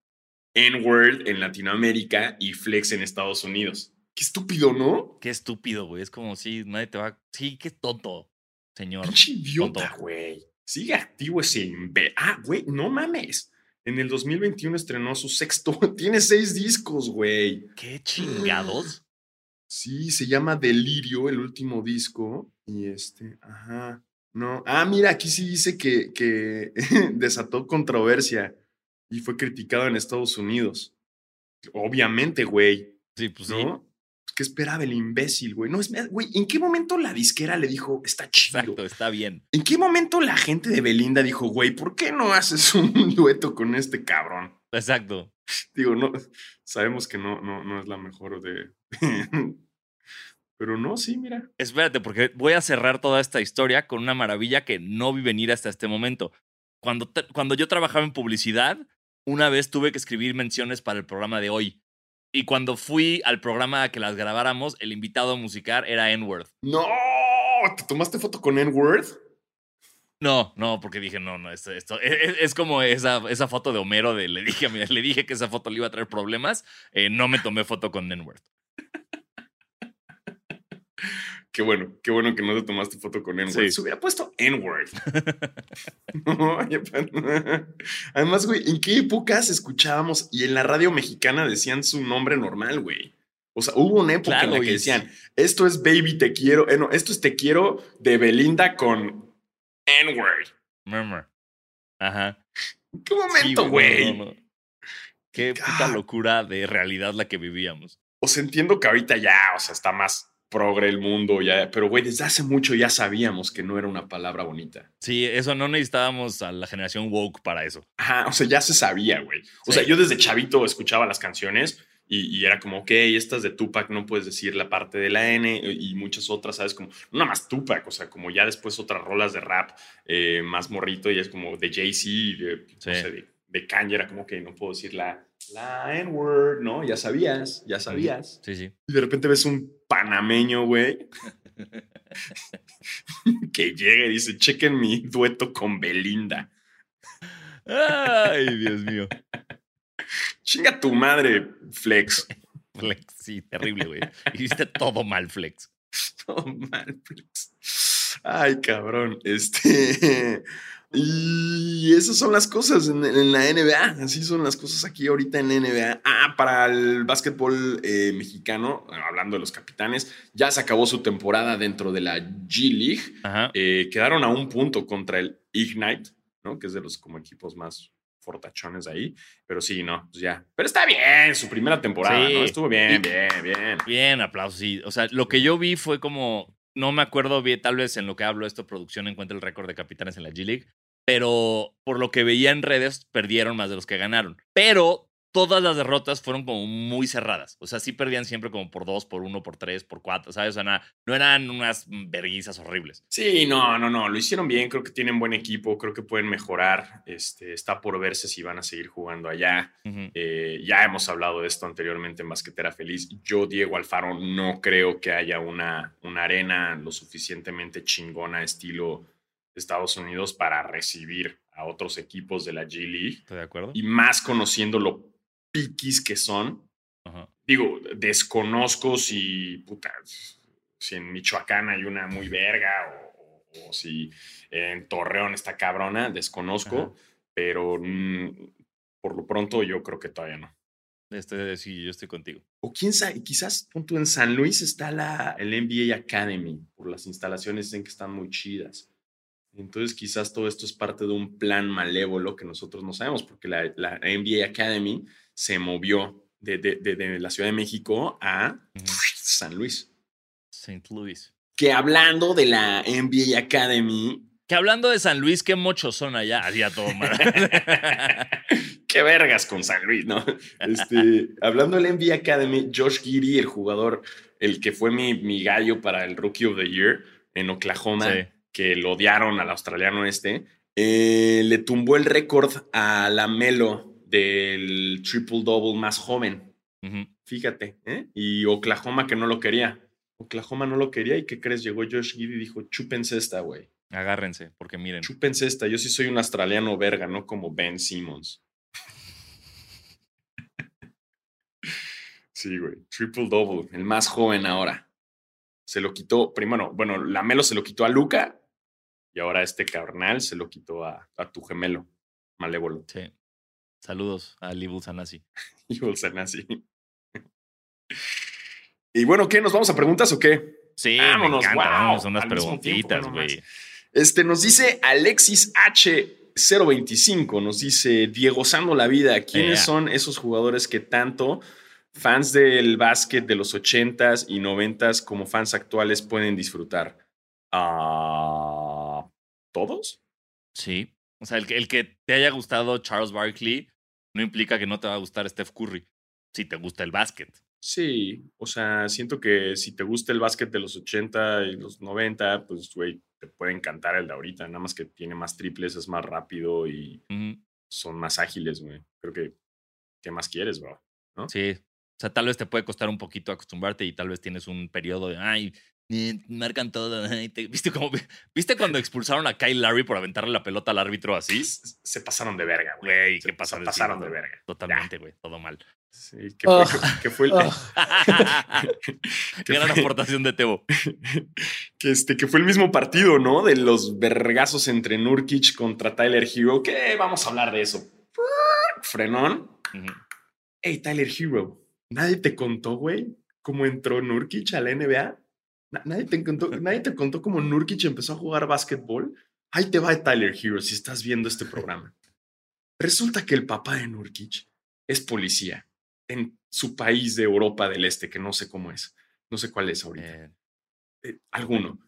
[SPEAKER 1] N-Word en Latinoamérica y Flex en Estados Unidos. Qué estúpido, ¿no?
[SPEAKER 2] Qué estúpido, güey. Es como si nadie te va. Sí, qué tonto, señor.
[SPEAKER 1] Pinche idiota,
[SPEAKER 2] tonto.
[SPEAKER 1] güey. Sigue activo ese. Ah, güey, no mames. En el 2021 estrenó su sexto. Tiene seis discos, güey.
[SPEAKER 2] ¿Qué chingados?
[SPEAKER 1] Sí, se llama Delirio, el último disco. Y este, ajá. No. Ah, mira, aquí sí dice que, que desató controversia y fue criticado en Estados Unidos. Obviamente, güey.
[SPEAKER 2] Sí, pues sí.
[SPEAKER 1] ¿No? Pues, ¿Qué esperaba el imbécil, güey? No, es, güey, ¿en qué momento la disquera le dijo, está chido?
[SPEAKER 2] Exacto, está bien.
[SPEAKER 1] ¿En qué momento la gente de Belinda dijo, güey, ¿por qué no haces un dueto con este cabrón?
[SPEAKER 2] Exacto.
[SPEAKER 1] Digo, no, sabemos que no, no, no es la mejor de... Pero no, sí, mira.
[SPEAKER 2] Espérate, porque voy a cerrar toda esta historia con una maravilla que no vi venir hasta este momento. Cuando, cuando yo trabajaba en publicidad, una vez tuve que escribir menciones para el programa de hoy. Y cuando fui al programa a que las grabáramos, el invitado musical era N-Word.
[SPEAKER 1] ¡No! ¿Te tomaste foto con N-Word?
[SPEAKER 2] No, no, porque dije, no, no, esto, esto es, es- es como esa, esa foto de Homero de le dije, mira, le dije que esa foto le iba a traer problemas. eh, no me tomé foto con N-Word.
[SPEAKER 1] Qué bueno, qué bueno que no te tomaste foto con N-Word.
[SPEAKER 2] Sí.
[SPEAKER 1] Se hubiera puesto N-Word. No, pa- Además, güey, ¿en qué épocas escuchábamos y en la radio mexicana decían su nombre normal, güey? O sea, hubo una época en la que decían, esto es Baby Te Quiero, eh, no, esto es Te Quiero de Belinda con N-Word.
[SPEAKER 2] Murmur. Ajá.
[SPEAKER 1] ¿En qué momento, güey?
[SPEAKER 2] no, no. Qué puta locura de realidad la que vivíamos.
[SPEAKER 1] O sea, entiendo que ahorita ya, o sea, está más progre el mundo, ya, pero güey, desde hace mucho ya sabíamos que no era una palabra bonita.
[SPEAKER 2] Sí, eso no necesitábamos a la generación woke para eso.
[SPEAKER 1] Ajá, o sea, ya se sabía, güey. O
[SPEAKER 2] Sí.
[SPEAKER 1] sea, yo desde chavito escuchaba las canciones y, y era como, ok, estas de Tupac no puedes decir la parte de la N y muchas otras, ¿sabes? Como, no nada más Tupac, o sea, como ya después otras rolas de rap eh, más morrito y es como de Jay-Z, de, no sé, de, de Kanye, era como que no puedo decir la, la N-word, ¿no? Ya sabías, ya sabías.
[SPEAKER 2] Sí, sí.
[SPEAKER 1] Y de repente ves un panameño, güey, que llega y dice, chequen mi dueto con Belinda.
[SPEAKER 2] Ay, Dios mío.
[SPEAKER 1] Chinga tu madre, Flex.
[SPEAKER 2] Flex, sí, terrible, güey. Hiciste todo mal, Flex.
[SPEAKER 1] Todo mal, Flex. Ay, cabrón. Este. Y esas son las cosas en, en la NBA. Así son las cosas aquí ahorita en la NBA. Ah, para el básquetbol eh, mexicano, hablando de los capitanes, ya se acabó su temporada dentro de la G League. Eh, quedaron a un punto contra el Ignite, ¿no? Que es de los como equipos más fortachones ahí. Pero sí, no, pues ya. Pero está bien, su primera temporada,
[SPEAKER 2] Sí.
[SPEAKER 1] ¿no? Estuvo bien, bien, bien.
[SPEAKER 2] Bien, aplausos. Sí. O sea, lo que yo vi fue como. No me acuerdo bien, tal vez en lo que hablo esto, producción encuentra el récord de capitanes en la G-League. Pero por lo que veía en redes, perdieron más de los que ganaron. Pero todas las derrotas fueron como muy cerradas. O sea, sí perdían siempre como por dos, por uno, por tres, por cuatro, ¿sabes? O sea, na- no eran unas verguizas horribles.
[SPEAKER 1] Sí, no, no, no, lo hicieron bien, creo que tienen buen equipo, creo que pueden mejorar, este, está por verse si van a seguir jugando allá. Eh, ya hemos hablado de esto anteriormente en Basquetera Feliz. Yo, Diego Alfaro, no creo que haya una, una arena lo suficientemente chingona estilo Estados Unidos para recibir a otros equipos de la G League
[SPEAKER 2] ¿Estoy de acuerdo?
[SPEAKER 1] y más conociendo lo piquis que son.
[SPEAKER 2] Ajá.
[SPEAKER 1] Digo, desconozco si, puta, si en Michoacán hay una muy verga o, si en Torreón está cabrona, desconozco, pero mm, por lo pronto yo creo que todavía no.
[SPEAKER 2] Este, sí, yo estoy contigo.
[SPEAKER 1] O quién sabe, quizás punto en San Luis está la, el NBA Academy, por las instalaciones dicen que están muy chidas. Entonces quizás todo esto es parte de un plan malévolo que nosotros no sabemos, porque la, la NBA Academy se movió de, de- de- de la Ciudad de México a. San Luis.
[SPEAKER 2] St. Louis.
[SPEAKER 1] Que hablando de la NBA Academy,
[SPEAKER 2] Que hablando de San Luis, qué mochos son allá. Hacía todo mal.
[SPEAKER 1] qué vergas con San Luis, ¿no? Este, hablando del NBA Academy, Josh Giddy, el jugador, el que fue mi, mi gallo para el Rookie of the Year en Oklahoma,
[SPEAKER 2] Sí.
[SPEAKER 1] Que lo odiaron al australiano este, eh, le tumbó el récord a la Melo del triple double más joven. Fíjate, ¿eh? Y Oklahoma que no lo quería. Oklahoma no lo quería y ¿qué crees? Llegó Josh Giddy y dijo, chúpense esta, güey.
[SPEAKER 2] Agárrense, porque miren.
[SPEAKER 1] Chúpense esta. Yo sí soy un australiano verga, no como Ben Simmons. Sí, güey. Triple double, el más joven ahora. Se lo quitó, primero, bueno, la Melo se lo quitó a Luca y ahora este carnal se lo quitó a, a tu gemelo, malévolo.
[SPEAKER 2] Sí. Saludos a Libul Sanasi.
[SPEAKER 1] Y Bolsanasi. Y bueno, ¿qué? ¿Nos vamos a preguntas o qué?
[SPEAKER 2] Sí,
[SPEAKER 1] Vámonos,
[SPEAKER 2] me encanta.
[SPEAKER 1] wow,
[SPEAKER 2] Vamos a unas preguntitas, güey.
[SPEAKER 1] Este nos dice Alexis H025, nos dice Diego Sando la vida. ¿Quiénes son esos jugadores que tanto fans del básquet de los 80s y 90s como fans actuales pueden disfrutar? Ah, ¿Todos?
[SPEAKER 2] Sí. O sea, el que, el que te haya gustado Charles Barkley no implica que no te va a gustar Steph Curry. Si te gusta el básquet.
[SPEAKER 1] Sí, o sea, siento que si te gusta el básquet de los 80 y los 90, pues, güey, te puede encantar el de ahorita, nada más que tiene más triples, es más rápido y son más ágiles, güey. Creo que, ¿qué más quieres, bro? ¿No?
[SPEAKER 2] Sí. O sea, tal vez te puede costar un poquito acostumbrarte y tal vez tienes un periodo de, ay, eh, marcan todo. te-". ¿Viste, cómo, ¿Viste cuando expulsaron a Kyle Larry por aventarle la pelota al árbitro así?
[SPEAKER 1] Se pasaron de verga, güey.
[SPEAKER 2] ¿qué pasó?
[SPEAKER 1] Se pasaron de verga.
[SPEAKER 2] Totalmente, güey. Todo mal.
[SPEAKER 1] Sí, que fue,
[SPEAKER 3] Oh.
[SPEAKER 1] que- que fue el,
[SPEAKER 3] Oh,
[SPEAKER 1] que
[SPEAKER 2] Gran
[SPEAKER 1] fue-
[SPEAKER 2] aportación de Tebo.
[SPEAKER 1] que, este, que fue el mismo partido, ¿no? De los vergazos entre Nurkic contra Tyler Hero. Que vamos a hablar de eso. Frenón. Hey, Tyler Hero, ¿nadie te contó, güey, cómo entró Nurkic a la NBA? Na- ¿Nadie te, contó, ¿Nadie te contó cómo Nurkic empezó a jugar básquetbol? Ahí te va Tyler Hero si estás viendo este programa. Resulta que el papá de Nurkic es policía en su país de Europa del Este, que no sé cómo es. No sé cuál es ahorita.
[SPEAKER 2] Eh,
[SPEAKER 1] Eh, alguno.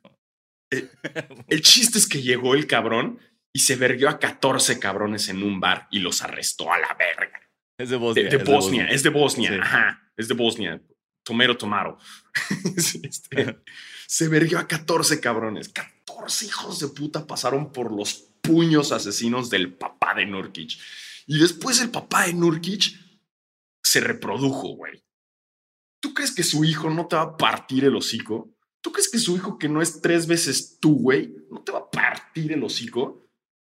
[SPEAKER 1] Eh, el chiste es que llegó el cabrón y se verguió a 14 cabrones en un bar y los arrestó a la verga.
[SPEAKER 2] es de
[SPEAKER 1] De,
[SPEAKER 2] Bosnia.
[SPEAKER 1] de
[SPEAKER 2] es
[SPEAKER 1] Bosnia, es de Bosnia,
[SPEAKER 2] Sí.
[SPEAKER 1] ajá, es de Bosnia. Tomero, tomaro. Este, se verguió a 14 cabrones. 14 hijos de puta pasaron por los puños asesinos del papá de Nurkic. Y después el papá de Nurkic se reprodujo, güey. ¿Tú crees que su hijo no te va a partir el hocico? ¿Tú crees que su hijo, que no es tres veces tú, güey, no te va a partir el hocico?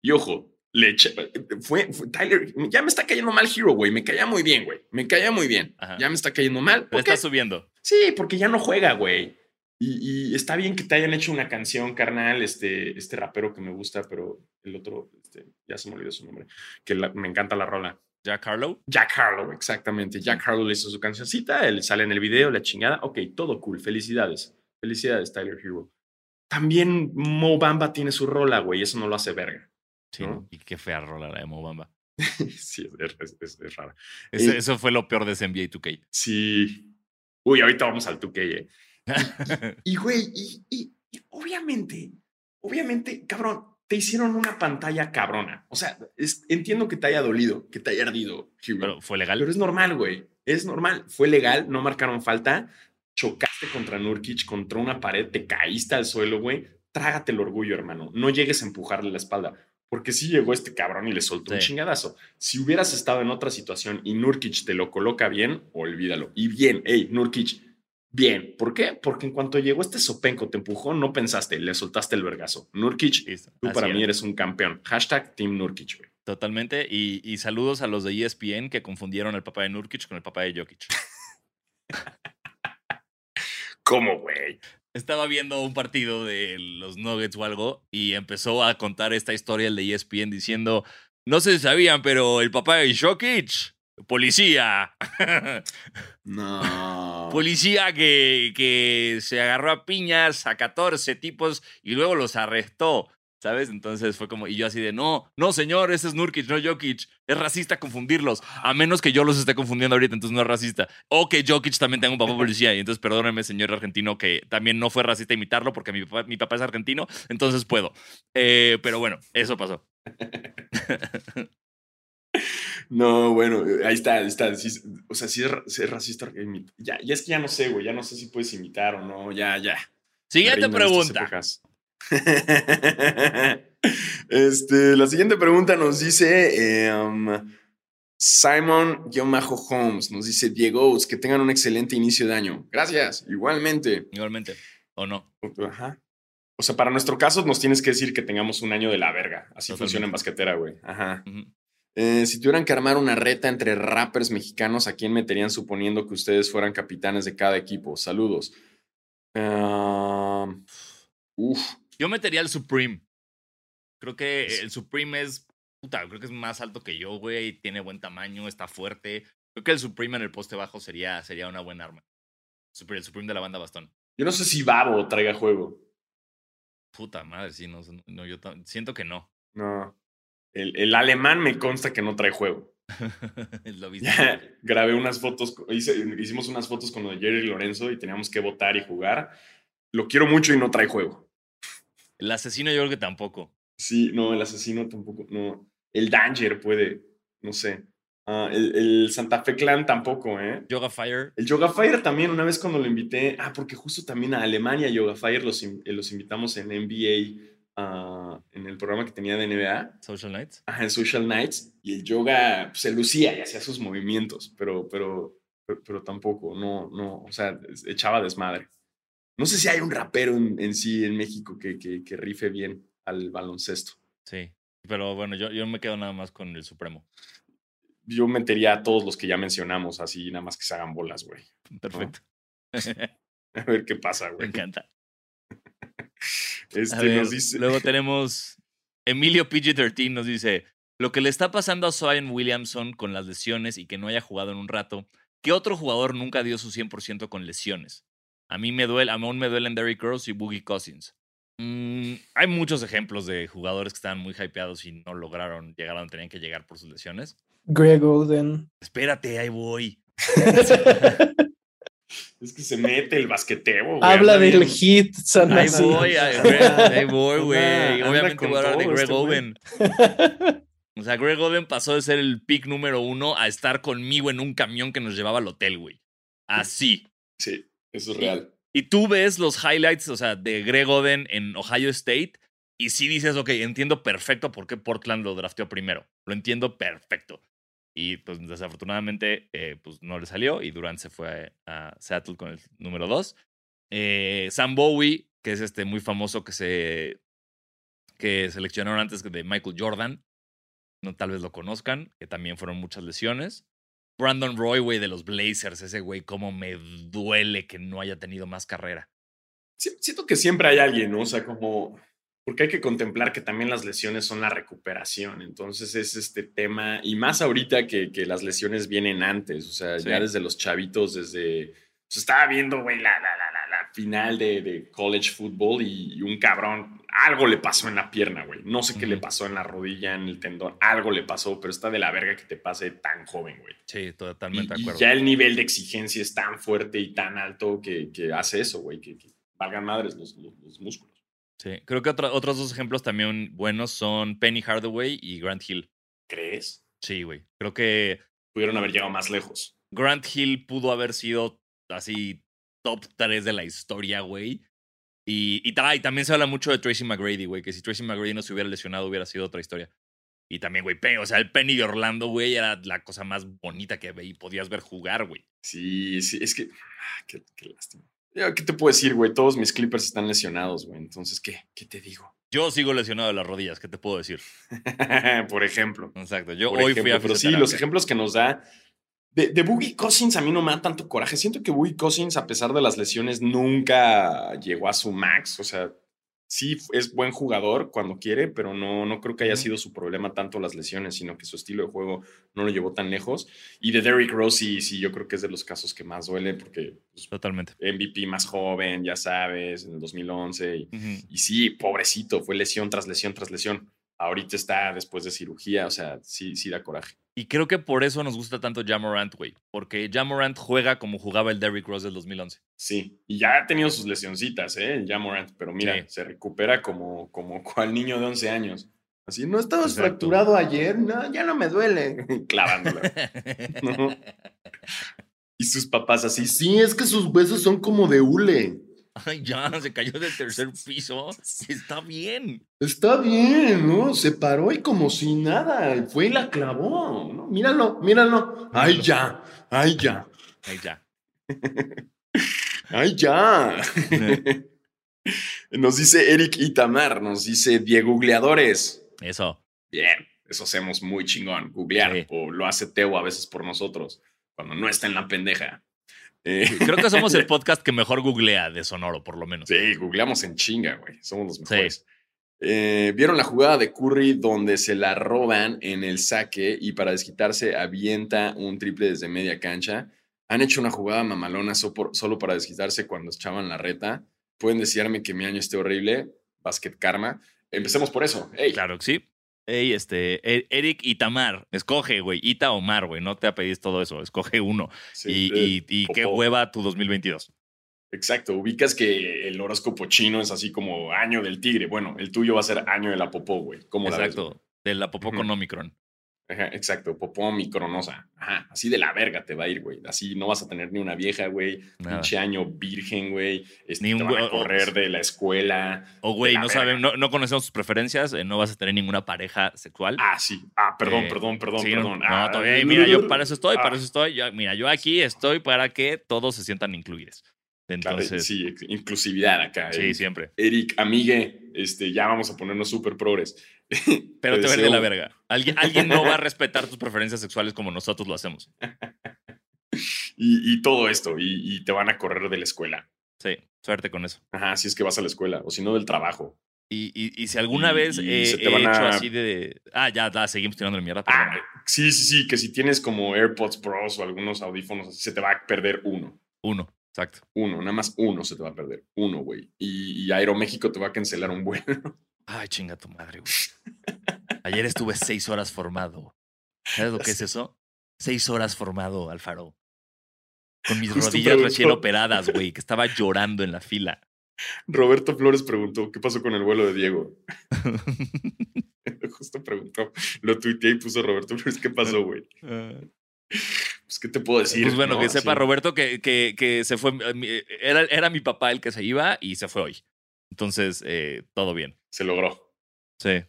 [SPEAKER 1] Y ojo, le eché- fue, fue Tyler, ya me está cayendo mal Hero, güey. Me caía muy bien, güey. Me caía muy bien.
[SPEAKER 2] Ajá.
[SPEAKER 1] Ya me está cayendo mal.
[SPEAKER 2] Le
[SPEAKER 1] ¿Por qué?
[SPEAKER 2] está subiendo.
[SPEAKER 1] Sí, porque ya no juega, güey. Y, y está bien que te hayan hecho una canción, carnal, este, este rapero que me gusta, pero el otro, este, ya se me olvidó su nombre, que la- me encanta la rola.
[SPEAKER 2] Jack Harlow.
[SPEAKER 1] Jack Harlow, exactamente. Jack Harlow le hizo su cancioncita, él sale en el video, la chingada. Ok, todo cool. Felicidades. Felicidades, Tyler Hero. También Mo Bamba tiene su rola, güey. Eso no lo hace verga.
[SPEAKER 2] Sí,
[SPEAKER 1] ¿No?
[SPEAKER 2] y qué fea rola la de Mobamba.
[SPEAKER 1] sí, es, es, es- es rara. Eh,
[SPEAKER 2] eso fue lo peor de ese NBA 2K.
[SPEAKER 1] Sí. Uy, ahorita vamos al 2K, eh. Y, güey, y, y- y obviamente, obviamente, cabrón, te hicieron una pantalla cabrona. O sea, es- entiendo que te haya dolido, que te haya ardido, Hero.
[SPEAKER 2] Pero fue legal.
[SPEAKER 1] Pero es normal, güey. Es normal. Fue legal, no marcaron falta. Chocaste contra Nurkic, contra una pared, te caíste al suelo, güey. Trágate el orgullo, hermano. No llegues a empujarle la espalda. Porque sí llegó este cabrón y le soltó un chingadazo. Si hubieras estado en otra situación y Nurkic te lo coloca bien, olvídalo. Y bien, hey, Nurkic, bien. ¿Por qué? Porque en cuanto llegó este sopenco, te empujó, no pensaste, le soltaste el vergazo. Nurkic,
[SPEAKER 2] Listo,
[SPEAKER 1] tú
[SPEAKER 2] así
[SPEAKER 1] para mí eres un campeón. Hashtag Team Nurkic, güey.
[SPEAKER 2] Totalmente. Y, y saludos a los de ESPN que confundieron al papá de Nurkic con el papá de Jokic.
[SPEAKER 1] ¿Cómo, güey?
[SPEAKER 2] Estaba viendo un partido de los Nuggets o algo y empezó a contar esta historia el de ESPN diciendo, no si sabían, pero el papá de Jokic, policía.
[SPEAKER 1] No.
[SPEAKER 2] policía que, que se agarró a piñas a 14 tipos y luego los arrestó. ¿Sabes? Entonces fue como, y yo así de, no, no, señor, ese es Nurkic, no Jokic. Es racista confundirlos. A menos que yo los esté confundiendo ahorita, entonces no es racista. O que Jokic también tenga un papá policía. Y entonces perdóneme, señor argentino, que también no fue racista imitarlo porque mi papá, mi papá es argentino, entonces puedo. Eh, pero bueno, eso pasó.
[SPEAKER 1] No, bueno, eh, ahí está, ahí está. sí, o sea, si es, sí es racista. Ya, ya es que ya no sé, güey. Ya no sé si puedes imitar o no. Ya, ya.
[SPEAKER 2] Siguiente pregunta.
[SPEAKER 1] este, la siguiente pregunta nos dice eh, um, Simon-Holmes. Nos dice Diego, que tengan un excelente inicio de año. Gracias, igualmente.
[SPEAKER 2] Igualmente. ¿O no?
[SPEAKER 1] Ajá. O sea, para nuestro caso nos tienes que decir que tengamos un año de la verga. Así
[SPEAKER 2] Totalmente.
[SPEAKER 1] funciona en basquetera, güey. Ajá. Eh, si tuvieran que armar una reta entre rappers mexicanos, ¿a quién meterían suponiendo que ustedes fueran capitanes de cada equipo? Saludos. Ah, uf,
[SPEAKER 2] Yo metería el Supreme. Creo que el Supreme es. Puta, creo que es más alto que yo, güey. Tiene buen tamaño, está fuerte. Creo que el Supreme en el poste bajo sería, sería una buena arma. El Supreme de la banda bastón.
[SPEAKER 1] yo no sé si Babo traiga juego.
[SPEAKER 2] Puta madre, sí, no, no yo siento que no.
[SPEAKER 1] No. El, el alemán me consta que no trae juego.
[SPEAKER 2] Lo viste.
[SPEAKER 1] Ya, grabé unas fotos, hice- hicimos unas fotos con Jerry Lorenzo y teníamos que votar y jugar. Lo quiero mucho y no trae juego.
[SPEAKER 2] El asesino yo creo que tampoco.
[SPEAKER 1] Sí, no, el asesino tampoco, no. El Danger puede, no sé. Ah, el, el Santa Fe Clan tampoco, ¿eh?
[SPEAKER 2] Yoga Fire.
[SPEAKER 1] El Yoga Fire también, una vez cuando lo invité, ah, porque justo también a Alemania Yoga Fire los, eh, los invitamos en NBA, ah, en el programa que tenía de NBA,
[SPEAKER 2] Social Nights.
[SPEAKER 1] ajá, en Social Nights, y el yoga pues, se lucía y hacía sus movimientos, pero, pero, pero, pero tampoco, no, no, o sea, echaba desmadre. No sé si hay un rapero en, en sí en México que, que, que rife bien al baloncesto.
[SPEAKER 2] Sí. Pero bueno, yo, yo me quedo nada más con el Supremo.
[SPEAKER 1] Yo metería a todos los que ya mencionamos así, nada más que se hagan bolas, güey.
[SPEAKER 2] Perfecto.
[SPEAKER 1] A ver qué pasa,
[SPEAKER 2] Me
[SPEAKER 1] güey.
[SPEAKER 2] encanta.
[SPEAKER 1] Este
[SPEAKER 2] ver,
[SPEAKER 1] nos dice.
[SPEAKER 2] Luego tenemos Emilio PG-13 nos dice, lo que le está pasando a Zion Williamson con las lesiones y que no haya jugado en un rato, ¿qué otro jugador nunca dio su 100% con lesiones? A mí me duele, aún me duelen Derrick Rose y Boogie Cousins. Mm, hay muchos ejemplos de jugadores que estaban muy hypeados y no lograron llegar a donde tenían que llegar por sus lesiones.
[SPEAKER 3] Greg Oden.
[SPEAKER 2] Espérate, ahí voy.
[SPEAKER 1] Es que se mete el basqueteo, güey.
[SPEAKER 3] Habla
[SPEAKER 1] anda
[SPEAKER 3] del
[SPEAKER 1] bien.
[SPEAKER 3] hit, San
[SPEAKER 2] Ahí voy, ahí, voy, güey. Obviamente voy a hablar de Greg
[SPEAKER 1] este.
[SPEAKER 2] Oden. O sea, Greg Oden pasó de ser el pick número uno a estar conmigo en un camión que nos llevaba al hotel, güey. Así.
[SPEAKER 1] Sí, eso es real.
[SPEAKER 2] Y tú ves los highlights, o sea, de Greg Oden en Ohio State y sí dices, ok, entiendo perfecto por qué Portland lo drafteó primero. Lo entiendo perfecto. Y pues desafortunadamente, eh, pues no le salió y Durant se fue a, Seattle con el número dos. Eh, Sam Bowie, que es este muy famoso que se que seleccionaron antes de Michael Jordan. No, tal vez lo conozcan, que también fueron muchas lesiones. Brandon Roy, güey, de los Blazers, ese güey, cómo me duele que no haya tenido más carrera.
[SPEAKER 1] Siento que siempre hay alguien, ¿no? O sea, como. Porque hay que contemplar que también las lesiones son la recuperación. Entonces es este tema, y más ahorita que, que las lesiones vienen antes, o sea,
[SPEAKER 2] Sí.
[SPEAKER 1] ya desde los chavitos, desde. Pues estaba viendo, güey, la, la, la, la, la final de, de college football y, y un cabrón, algo le pasó en la pierna, güey. No sé qué le pasó en la rodilla, en el tendón, algo le pasó, pero está de la verga que te pase tan joven, güey.
[SPEAKER 2] Sí,
[SPEAKER 1] Y,
[SPEAKER 2] totalmente de
[SPEAKER 1] y
[SPEAKER 2] acuerdo.
[SPEAKER 1] ya el nivel de exigencia es tan fuerte y tan alto que, que hace eso, güey, que, que valgan madres los, los- los músculos.
[SPEAKER 2] Sí, creo que otros dos ejemplos también buenos son Penny Hardaway y Grant Hill.
[SPEAKER 1] ¿Crees?
[SPEAKER 2] Sí, güey. Creo que
[SPEAKER 1] Pudieron haber llegado más lejos.
[SPEAKER 2] Grant Hill pudo haber sido así top 3 de la historia, güey. Y, y, ta- y también se habla mucho de Tracy McGrady, güey, que si Tracy McGrady no se hubiera lesionado hubiera sido otra historia. Y también, güey, o sea, el Penny de Orlando, güey, era la cosa más bonita que ve y podías ver jugar, güey.
[SPEAKER 1] Sí, sí, es que. ah, Qué, qué lástima. ¿Qué te puedo decir, güey? Todos mis Clippers están lesionados, güey. Entonces, ¿qué? ¿Qué te digo?
[SPEAKER 2] Yo sigo lesionado de las rodillas, ¿qué te puedo decir?
[SPEAKER 1] Por ejemplo.
[SPEAKER 2] Exacto, yo
[SPEAKER 1] Por
[SPEAKER 2] hoy
[SPEAKER 1] ejemplo,
[SPEAKER 2] fui a
[SPEAKER 1] Pero sí, los ejemplos que nos da. De, de Boogie Cousins a mí no me da tanto coraje. Siento que Boogie Cousins, a pesar de las lesiones, nunca llegó a su max. O sea, sí es buen jugador cuando quiere, pero no, no creo que haya sido su problema tanto las lesiones, sino que su estilo de juego no lo llevó tan lejos. Y de Derrick Rose, sí, sí, yo creo que es de los casos que más duele porque pues,
[SPEAKER 2] Totalmente.
[SPEAKER 1] MVP más joven, ya sabes, en el 2011. Y, y sí, pobrecito, fue lesión tras lesión tras lesión. Ahorita está después de cirugía, o sea, sí, sí da coraje.
[SPEAKER 2] Y creo que por eso nos gusta tanto Jamorant, güey. Porque Jamorant juega como jugaba el Derrick Rose del 2011.
[SPEAKER 1] Sí, y ya ha tenido sus lesioncitas, ¿eh? El Jamorant, pero mira,
[SPEAKER 2] Sí.
[SPEAKER 1] se recupera como, como cual niño de 11 años. Así, no estabas
[SPEAKER 2] Exacto.
[SPEAKER 1] fracturado ayer, no, ya no me duele. Clavándola. ¿no? Y sus papás así, sí, es que sus huesos son como de hule.
[SPEAKER 2] Ay, ya, se cayó del tercer piso. Está bien.
[SPEAKER 1] Está bien, ¿no? Se paró y como si nada, fue y la clavó, ¿no? Míralo, míralo. Ay, ya, ay, ya,
[SPEAKER 2] Ahí ya.
[SPEAKER 1] ay, ya. Nos dice Eric Itamar, nos dice Diego Googleadores.
[SPEAKER 2] Eso.
[SPEAKER 1] Bien, eso hacemos muy chingón, googlear,
[SPEAKER 2] Sí.
[SPEAKER 1] o lo hace Teo a veces por nosotros, cuando no está en la pendeja. Eh,
[SPEAKER 2] Creo que somos el podcast que mejor googlea de Sonoro, por lo menos.
[SPEAKER 1] sí, googleamos en chinga, güey, somos los
[SPEAKER 2] Sí.
[SPEAKER 1] mejores. Eh, ¿Vieron la jugada de Curry donde se la roban en el saque y para desquitarse avienta un triple desde media cancha? Han hecho una jugada mamalona solo para desquitarse cuando echaban la reta. Pueden desearme que mi año esté horrible. Basket Karma. Empecemos por eso. Ey,
[SPEAKER 2] Claro que sí. Ey, este, E- Eric y Tamar. Escoge, güey. Ita o Mar, güey. No te apedís todo eso. Escoge uno.
[SPEAKER 1] Sí,
[SPEAKER 2] y,
[SPEAKER 1] eh,
[SPEAKER 2] y, y qué hueva tu 2022.
[SPEAKER 1] Exacto, ubicas que el horóscopo chino es así como año del tigre. Bueno, el tuyo va a ser año de la popó, güey. ¿Cómo la ves, güey?
[SPEAKER 2] Exacto. De la popó con Omicron.
[SPEAKER 1] Ajá, exacto, popó micronosa. Ajá, así de la verga te va a ir, güey. Así no vas a tener ni una vieja, güey. Pinche año virgen, güey. Este,
[SPEAKER 2] Ni
[SPEAKER 1] te
[SPEAKER 2] un
[SPEAKER 1] van a
[SPEAKER 2] o-
[SPEAKER 1] correr de la escuela.
[SPEAKER 2] O, güey, no saben, no, no conocemos tus preferencias, eh, no vas a tener ninguna pareja sexual.
[SPEAKER 1] Ah, sí. Ah, perdón,
[SPEAKER 2] Eh,
[SPEAKER 1] perdón, perdón,
[SPEAKER 2] Sí,
[SPEAKER 1] perdón.
[SPEAKER 2] no,
[SPEAKER 1] Ah,
[SPEAKER 2] todavía, mira, yo para eso estoy,
[SPEAKER 1] Ah.
[SPEAKER 2] para eso estoy. Yo- mira, yo aquí estoy para que todos se sientan incluidos.
[SPEAKER 1] Claro,
[SPEAKER 2] Entonces,
[SPEAKER 1] sí, inclusividad acá.
[SPEAKER 2] sí,
[SPEAKER 1] eh.
[SPEAKER 2] siempre.
[SPEAKER 1] Eric, amigue, este, ya vamos a ponernos súper progres.
[SPEAKER 2] Pero te
[SPEAKER 1] deseo-
[SPEAKER 2] la verga. Alguien, alguien no va a respetar tus preferencias sexuales como nosotros lo hacemos.
[SPEAKER 1] Y, y todo esto, y, y te van a correr de la escuela.
[SPEAKER 2] Sí, suerte con eso.
[SPEAKER 1] Ajá, si es que vas a la escuela, o si no del trabajo.
[SPEAKER 2] Y, y, si alguna vez he,
[SPEAKER 1] se te
[SPEAKER 2] he
[SPEAKER 1] van
[SPEAKER 2] hecho
[SPEAKER 1] a-
[SPEAKER 2] así de. Ah, ya, ya, seguimos tirando la mierda.
[SPEAKER 1] Ah, sí, sí, sí, que si tienes como AirPods Pros o algunos audífonos así, se te va a perder uno.
[SPEAKER 2] Uno, exacto.
[SPEAKER 1] Uno, nada más uno se te va a perder. Uno, güey. Y, y Aeroméxico te va a cancelar un vuelo.
[SPEAKER 2] Ay, chinga tu madre, güey. Ayer estuve seis horas formado. ¿Sabes lo que es eso? Seis horas formado, Alfaro. Con mis
[SPEAKER 1] Justo
[SPEAKER 2] rodillas recién operadas, güey, que estaba llorando en la fila.
[SPEAKER 1] Roberto Flores preguntó, ¿qué pasó con el vuelo de Diego? Justo preguntó. Lo tuiteé y puso Roberto Flores, ¿qué pasó, güey? Pues, ¿qué te puedo decir?
[SPEAKER 2] Pues bueno,
[SPEAKER 1] no?
[SPEAKER 2] que sepa. Roberto que, que, que se fue. eh, mi- Era, era mi papá el que se iba y se fue hoy. Entonces, eh, todo bien.
[SPEAKER 1] Se logró.
[SPEAKER 2] Sí.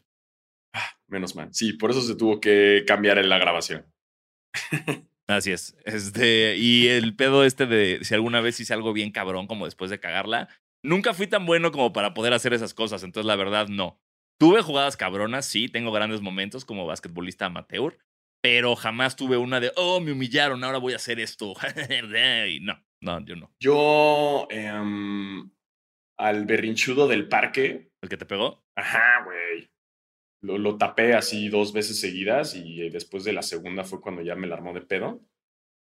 [SPEAKER 1] Menos mal. Sí, por eso se tuvo que cambiar en la grabación.
[SPEAKER 2] Así es. Este, y el pedo este de si alguna vez hice algo bien cabrón, como después de cagarla, nunca fui tan bueno como para poder hacer esas cosas. Entonces, la verdad, no. Tuve jugadas cabronas, sí, tengo grandes momentos como basquetbolista amateur, pero jamás tuve una de, oh, me humillaron, ahora voy a hacer esto. no, no, yo no.
[SPEAKER 1] Yo, em, al berrinchudo del parque,
[SPEAKER 2] ¿El que te pegó?
[SPEAKER 1] ajá, güey. Lo, lo tapé así dos veces seguidas y eh, después de la segunda fue cuando ya me la armó de pedo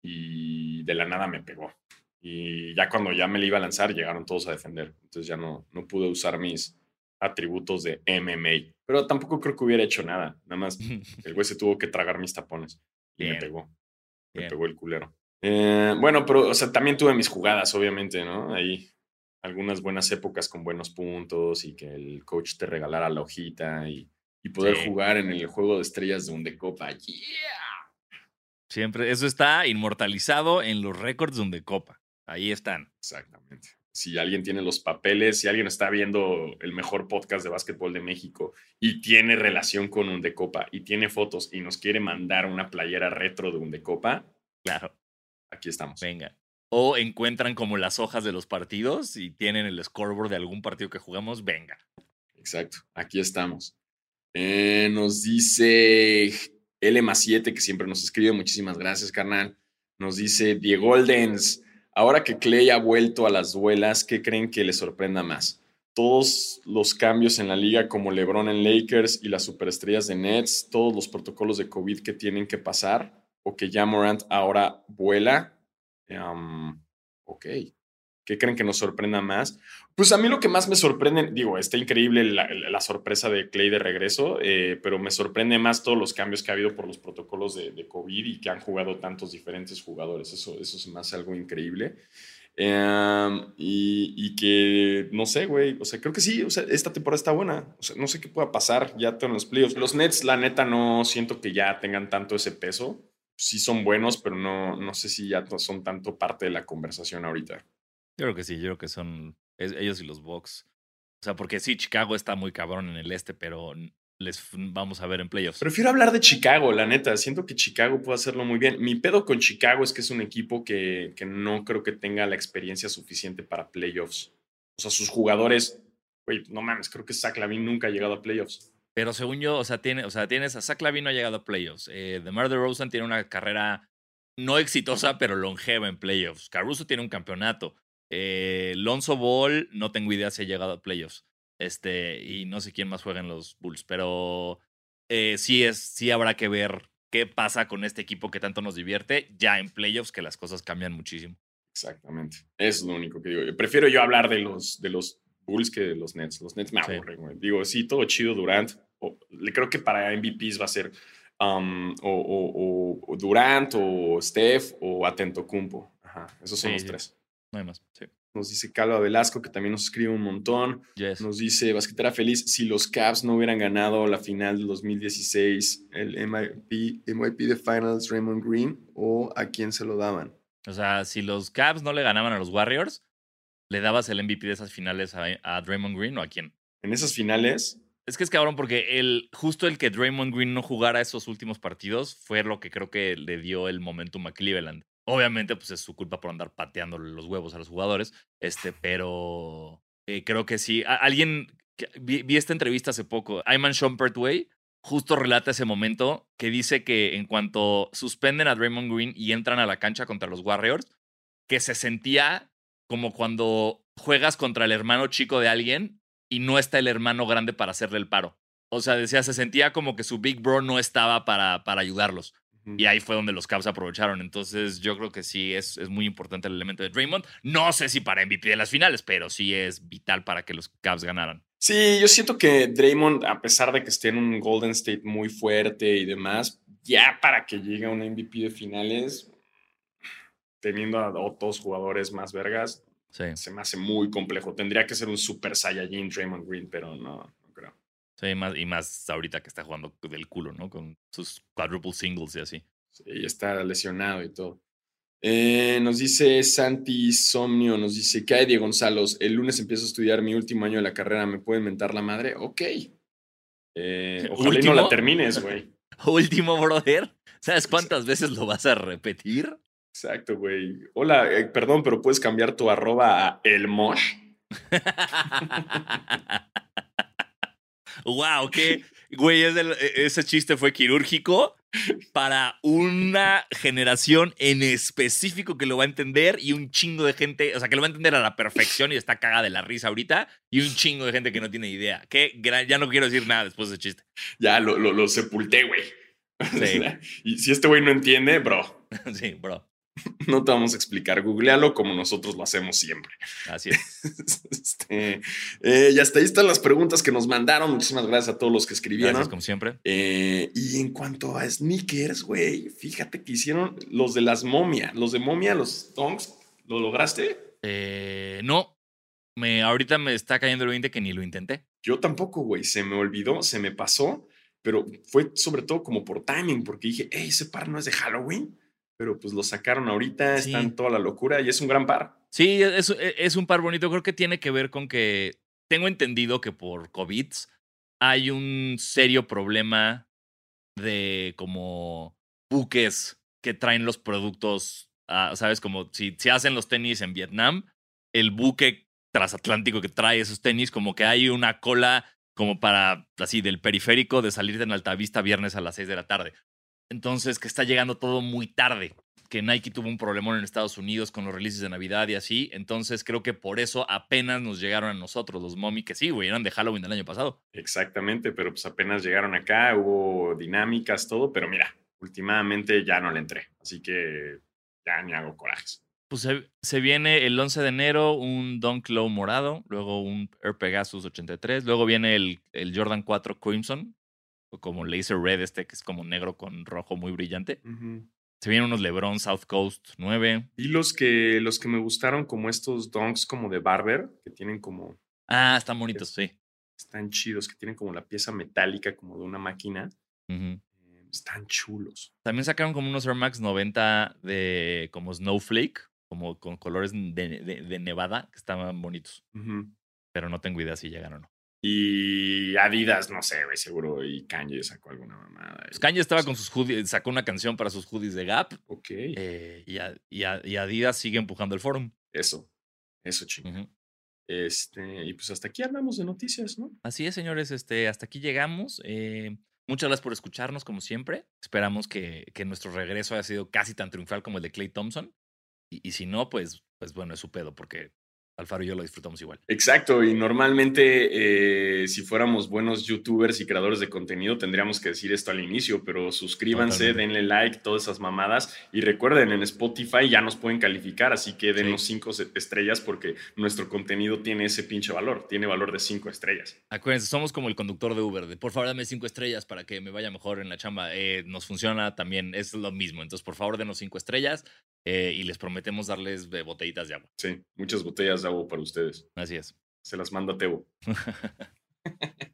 [SPEAKER 1] y de la nada me pegó. Y ya cuando ya me le iba a lanzar llegaron todos a defender. Entonces ya no, no pude usar mis atributos de MMA. Pero tampoco creo que hubiera hecho nada. Nada más el güey se tuvo que tragar mis tapones y me pegó. Me
[SPEAKER 2] Bien.
[SPEAKER 1] pegó el culero. Eh, bueno, pero, o sea, también tuve mis jugadas, obviamente, ¿no? Ahí algunas buenas épocas con buenos puntos y que el coach te regalara la hojita y, y poder
[SPEAKER 2] Sí.
[SPEAKER 1] jugar en el juego de estrellas de un de copa. ¡Yeah!
[SPEAKER 2] Siempre, eso está inmortalizado en los récords donde copa. Ahí están.
[SPEAKER 1] Exactamente. Si alguien tiene los papeles, si alguien está viendo el mejor podcast de básquetbol de México y tiene relación con un de copa y tiene fotos y nos quiere mandar una playera retro de un de copa,
[SPEAKER 2] Claro.
[SPEAKER 1] aquí estamos.
[SPEAKER 2] Venga. O encuentran como las hojas de los partidos y tienen el scoreboard de algún partido que jugamos, venga.
[SPEAKER 1] Exacto, aquí estamos. Eh, nos dice L más 7, que siempre nos escribe. Muchísimas gracias, carnal. Nos dice Diego Goldens. Ahora que Clay ha vuelto a las duelas, ¿qué creen que le sorprenda más? Todos los cambios en la liga, como LeBron en Lakers y las superestrellas de Nets, todos los protocolos de COVID que tienen que pasar, o que ya Morant ahora vuela. Em, ok. ¿Qué creen que nos sorprenda más? Pues a mí lo que más me sorprende, digo, está increíble la, la sorpresa de Clay de regreso, eh, pero me sorprende más todos los cambios que ha habido por los protocolos de, de COVID y que han jugado tantos diferentes jugadores. Eso, eso se me hace algo increíble. Eh, y, y, que, no sé, güey, o sea, creo que sí, o sea, esta temporada está buena. O sea, no sé qué pueda pasar ya en los playoffs. Los Nets, la neta, no siento que ya tengan tanto ese peso. Sí son buenos, pero no, no sé si ya son tanto parte de la conversación ahorita.
[SPEAKER 2] Yo creo que sí, yo creo que son es- ellos y los Bucks. O sea, porque sí, Chicago está muy cabrón en el este, pero les vamos a ver en playoffs.
[SPEAKER 1] Prefiero hablar de Chicago, la neta. Siento que Chicago puede hacerlo muy bien. Mi pedo con Chicago es que es un equipo que, que no creo que tenga la experiencia suficiente para playoffs. O sea, sus jugadores, güey, no mames, creo que Zach Lavin nunca ha llegado a playoffs.
[SPEAKER 2] Pero según yo, o sea, tiene, o sea tienes a Zach Lavin no ha llegado a playoffs. Eh, DeMar DeRozan tiene una carrera no exitosa, pero longeva en playoffs. Caruso tiene un campeonato. Eh, Lonzo Ball, no tengo idea si ha llegado a playoffs. Este, y no sé quién más juega en los Bulls, pero eh, sí, es, sí habrá que ver qué pasa con este equipo que tanto nos divierte ya en playoffs, que las cosas cambian muchísimo.
[SPEAKER 1] Exactamente. Eso es lo único que digo. Prefiero yo hablar de los, de los Bulls que de los Nets. Los Nets me
[SPEAKER 2] Sí.
[SPEAKER 1] aburren, güey. Digo, sí, todo chido Durant, le creo que para MVPs va a ser um, o, o- Durant o Steph o Atento Cumpo. Ajá, esos son
[SPEAKER 2] Sí,
[SPEAKER 1] los tres.
[SPEAKER 2] No hay más. Sí.
[SPEAKER 1] Nos dice Calva Velasco, que también nos escribe un montón.
[SPEAKER 2] Yes.
[SPEAKER 1] Nos dice Basquetera Feliz, si los Cavs no hubieran ganado la final del 2016, el MIP, MIP de Finals, Raymond Green, o a quién se lo daban.
[SPEAKER 2] O sea, si los Cavs no le ganaban a los Warriors, ¿le dabas el MVP de esas finales a, a Draymond Green o a quién?
[SPEAKER 1] En esas finales,
[SPEAKER 2] Es que es cabrón porque el, justo el que Draymond Green no jugara esos últimos partidos fue lo que creo que le dio el momentum a Cleveland. Obviamente, pues es su culpa por andar pateando los huevos a los jugadores, este, pero eh, creo que sí. A- alguien, que- vi, vi esta entrevista hace poco, Ayman Shumpertway, justo relata ese momento que dice que en cuanto suspenden a Draymond Green y entran a la cancha contra los Warriors, que se sentía como cuando juegas contra el hermano chico de alguien y no está el hermano grande para hacerle el paro. O sea, decía, se sentía como que su Big Bro no estaba para, para ayudarlos. Y ahí fue donde los Cavs aprovecharon. Entonces, yo creo que sí es, es muy importante el elemento de Draymond. No sé si para MVP de las finales, pero sí es vital para que los Cavs ganaran.
[SPEAKER 1] Sí, yo siento que Draymond, a pesar de que esté en un Golden State muy fuerte y demás, ya para que llegue a un MVP de finales, teniendo a otros jugadores más vergas,
[SPEAKER 2] Sí,
[SPEAKER 1] se me hace muy complejo. Tendría que ser un super Saiyajin Draymond Green, pero no.
[SPEAKER 2] Sí más, y más ahorita que está jugando del culo, ¿no? Con sus quadruple singles y así.
[SPEAKER 1] Sí, está lesionado y todo. Eh, nos dice Santi Somnio, nos dice, ¿qué hay de Gonzalos? El lunes empiezo a estudiar mi último año de la carrera, ¿me pueden mentar la madre? Ok. Eh, ojalá y no
[SPEAKER 2] ¿Último?
[SPEAKER 1] la termines, güey.
[SPEAKER 2] Último, brother. ¿Sabes cuántas veces lo vas a repetir?
[SPEAKER 1] Exacto, güey. Hola, eh, perdón, pero puedes cambiar tu arroba a elmosh.
[SPEAKER 2] wow, qué. Güey, ese, ese chiste fue quirúrgico para una generación en específico que lo va a entender y un chingo de gente, o sea, que lo va a entender a la perfección y está cagada de la risa ahorita y un chingo de gente que no tiene idea. Qué gran- ya no quiero decir nada después de ese chiste.
[SPEAKER 1] Ya lo, lo, lo sepulté, güey.
[SPEAKER 2] Sí.
[SPEAKER 1] y si este güey no entiende, bro,
[SPEAKER 2] sí, bro.
[SPEAKER 1] no te vamos a explicar. Googlealo como nosotros lo hacemos siempre.
[SPEAKER 2] Así es.
[SPEAKER 1] Este, eh, y hasta ahí están las preguntas que nos mandaron. Muchísimas gracias a todos los que escribieron.
[SPEAKER 2] Gracias, como siempre.
[SPEAKER 1] Eh, y en cuanto a sneakers, güey, fíjate que hicieron los de las momia, los de momia, los tongs. ¿Lo lograste?
[SPEAKER 2] Eh, no, me, ahorita me está cayendo el 20 que ni lo intenté.
[SPEAKER 1] Yo tampoco, güey. Se me olvidó, se me pasó, pero fue sobre todo como por timing, porque dije, hey, ese par no es de Halloween, pero pues lo sacaron ahorita,
[SPEAKER 2] Sí.
[SPEAKER 1] está en toda la locura y es un gran par.
[SPEAKER 2] Sí, es, es un par bonito. Creo que tiene que ver con que tengo entendido que por COVID hay un serio problema de como buques que traen los productos, ah, ¿sabes? Como si, si hacen los tenis en Vietnam, el buque transatlántico que trae esos tenis, como que hay una cola como para, así, del periférico de salir en Altavista viernes a las 6 de la tarde. Entonces, que está llegando todo muy tarde que Nike tuvo un problemón en Estados Unidos con los releases de Navidad y así. Entonces creo que por eso apenas nos llegaron a nosotros los mommy, que sí, güey, eran de Halloween del año pasado.
[SPEAKER 1] Exactamente, pero pues apenas llegaron acá, hubo dinámicas, todo, pero mira, últimamente ya no le entré, así que ya ni hago corajes.
[SPEAKER 2] Pues se, se viene el 11 de enero un Dunk Low morado, luego un Air Pegasus 83, luego viene el, el Jordan 4 Crimson, como Laser Red este, que es como negro con rojo muy brillante. Se vienen unos LeBron South Coast 9.
[SPEAKER 1] Y los que, los que me gustaron, como estos donks como de Barber, que tienen como,
[SPEAKER 2] Ah, están bonitos, sí.
[SPEAKER 1] están chidos, que tienen como la pieza metálica como de una máquina, eh, están chulos.
[SPEAKER 2] También sacaron como unos Air Max 90 de como Snowflake, como con colores de, de- de nevada, que estaban bonitos. Pero no tengo idea si llegan o no.
[SPEAKER 1] Y Adidas, no sé, güey, seguro, y Kanye sacó alguna mamada.
[SPEAKER 2] Pues Kanye estaba con sus hoodies, sacó una canción para sus hoodies de Gap
[SPEAKER 1] Ok,
[SPEAKER 2] eh, y, a- y a- y Adidas sigue empujando el forum.
[SPEAKER 1] eso, eso chingo. Este, y pues hasta aquí hablamos de noticias, ¿no?
[SPEAKER 2] Así es, señores, este, hasta aquí llegamos. Eh, muchas gracias por escucharnos, como siempre. Esperamos que, que nuestro regreso haya sido casi tan triunfal como el de Clay Thompson. Y, y si no, pues, pues bueno, es su pedo, porque Alfaro y yo lo disfrutamos igual.
[SPEAKER 1] Exacto, y normalmente eh, si fuéramos buenos youtubers y creadores de contenido tendríamos que decir esto al inicio, pero suscríbanse,
[SPEAKER 2] Totalmente.
[SPEAKER 1] denle like, todas esas mamadas y recuerden, en Spotify ya nos pueden calificar, así que denos cinco estrellas porque nuestro contenido tiene ese pinche valor, tiene valor de cinco estrellas.
[SPEAKER 2] Acuérdense, somos como el conductor de Uber. De, por favor, dame cinco estrellas para que me vaya mejor en la chamba. Eh, nos funciona también, es lo mismo. Entonces, por favor, denos cinco estrellas eh, y les prometemos darles eh, botellitas de agua.
[SPEAKER 1] Sí, muchas botellas de agua para ustedes.
[SPEAKER 2] Así es.
[SPEAKER 1] Se las manda Tebo.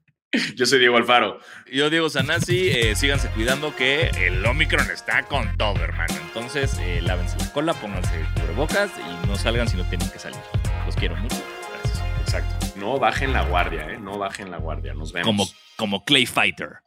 [SPEAKER 1] Yo soy Diego Alfaro.
[SPEAKER 2] Yo, Diego Sanasi, eh, síganse cuidando que el Omicron está con todo, hermano. Entonces, eh, lávense la cola, pónganse cubrebocas y no salgan si no tienen que salir. Los quiero mucho. Gracias.
[SPEAKER 1] Exacto. No bajen la guardia, ¿eh? No bajen la guardia. Nos vemos.
[SPEAKER 2] Como, como Clay Fighter.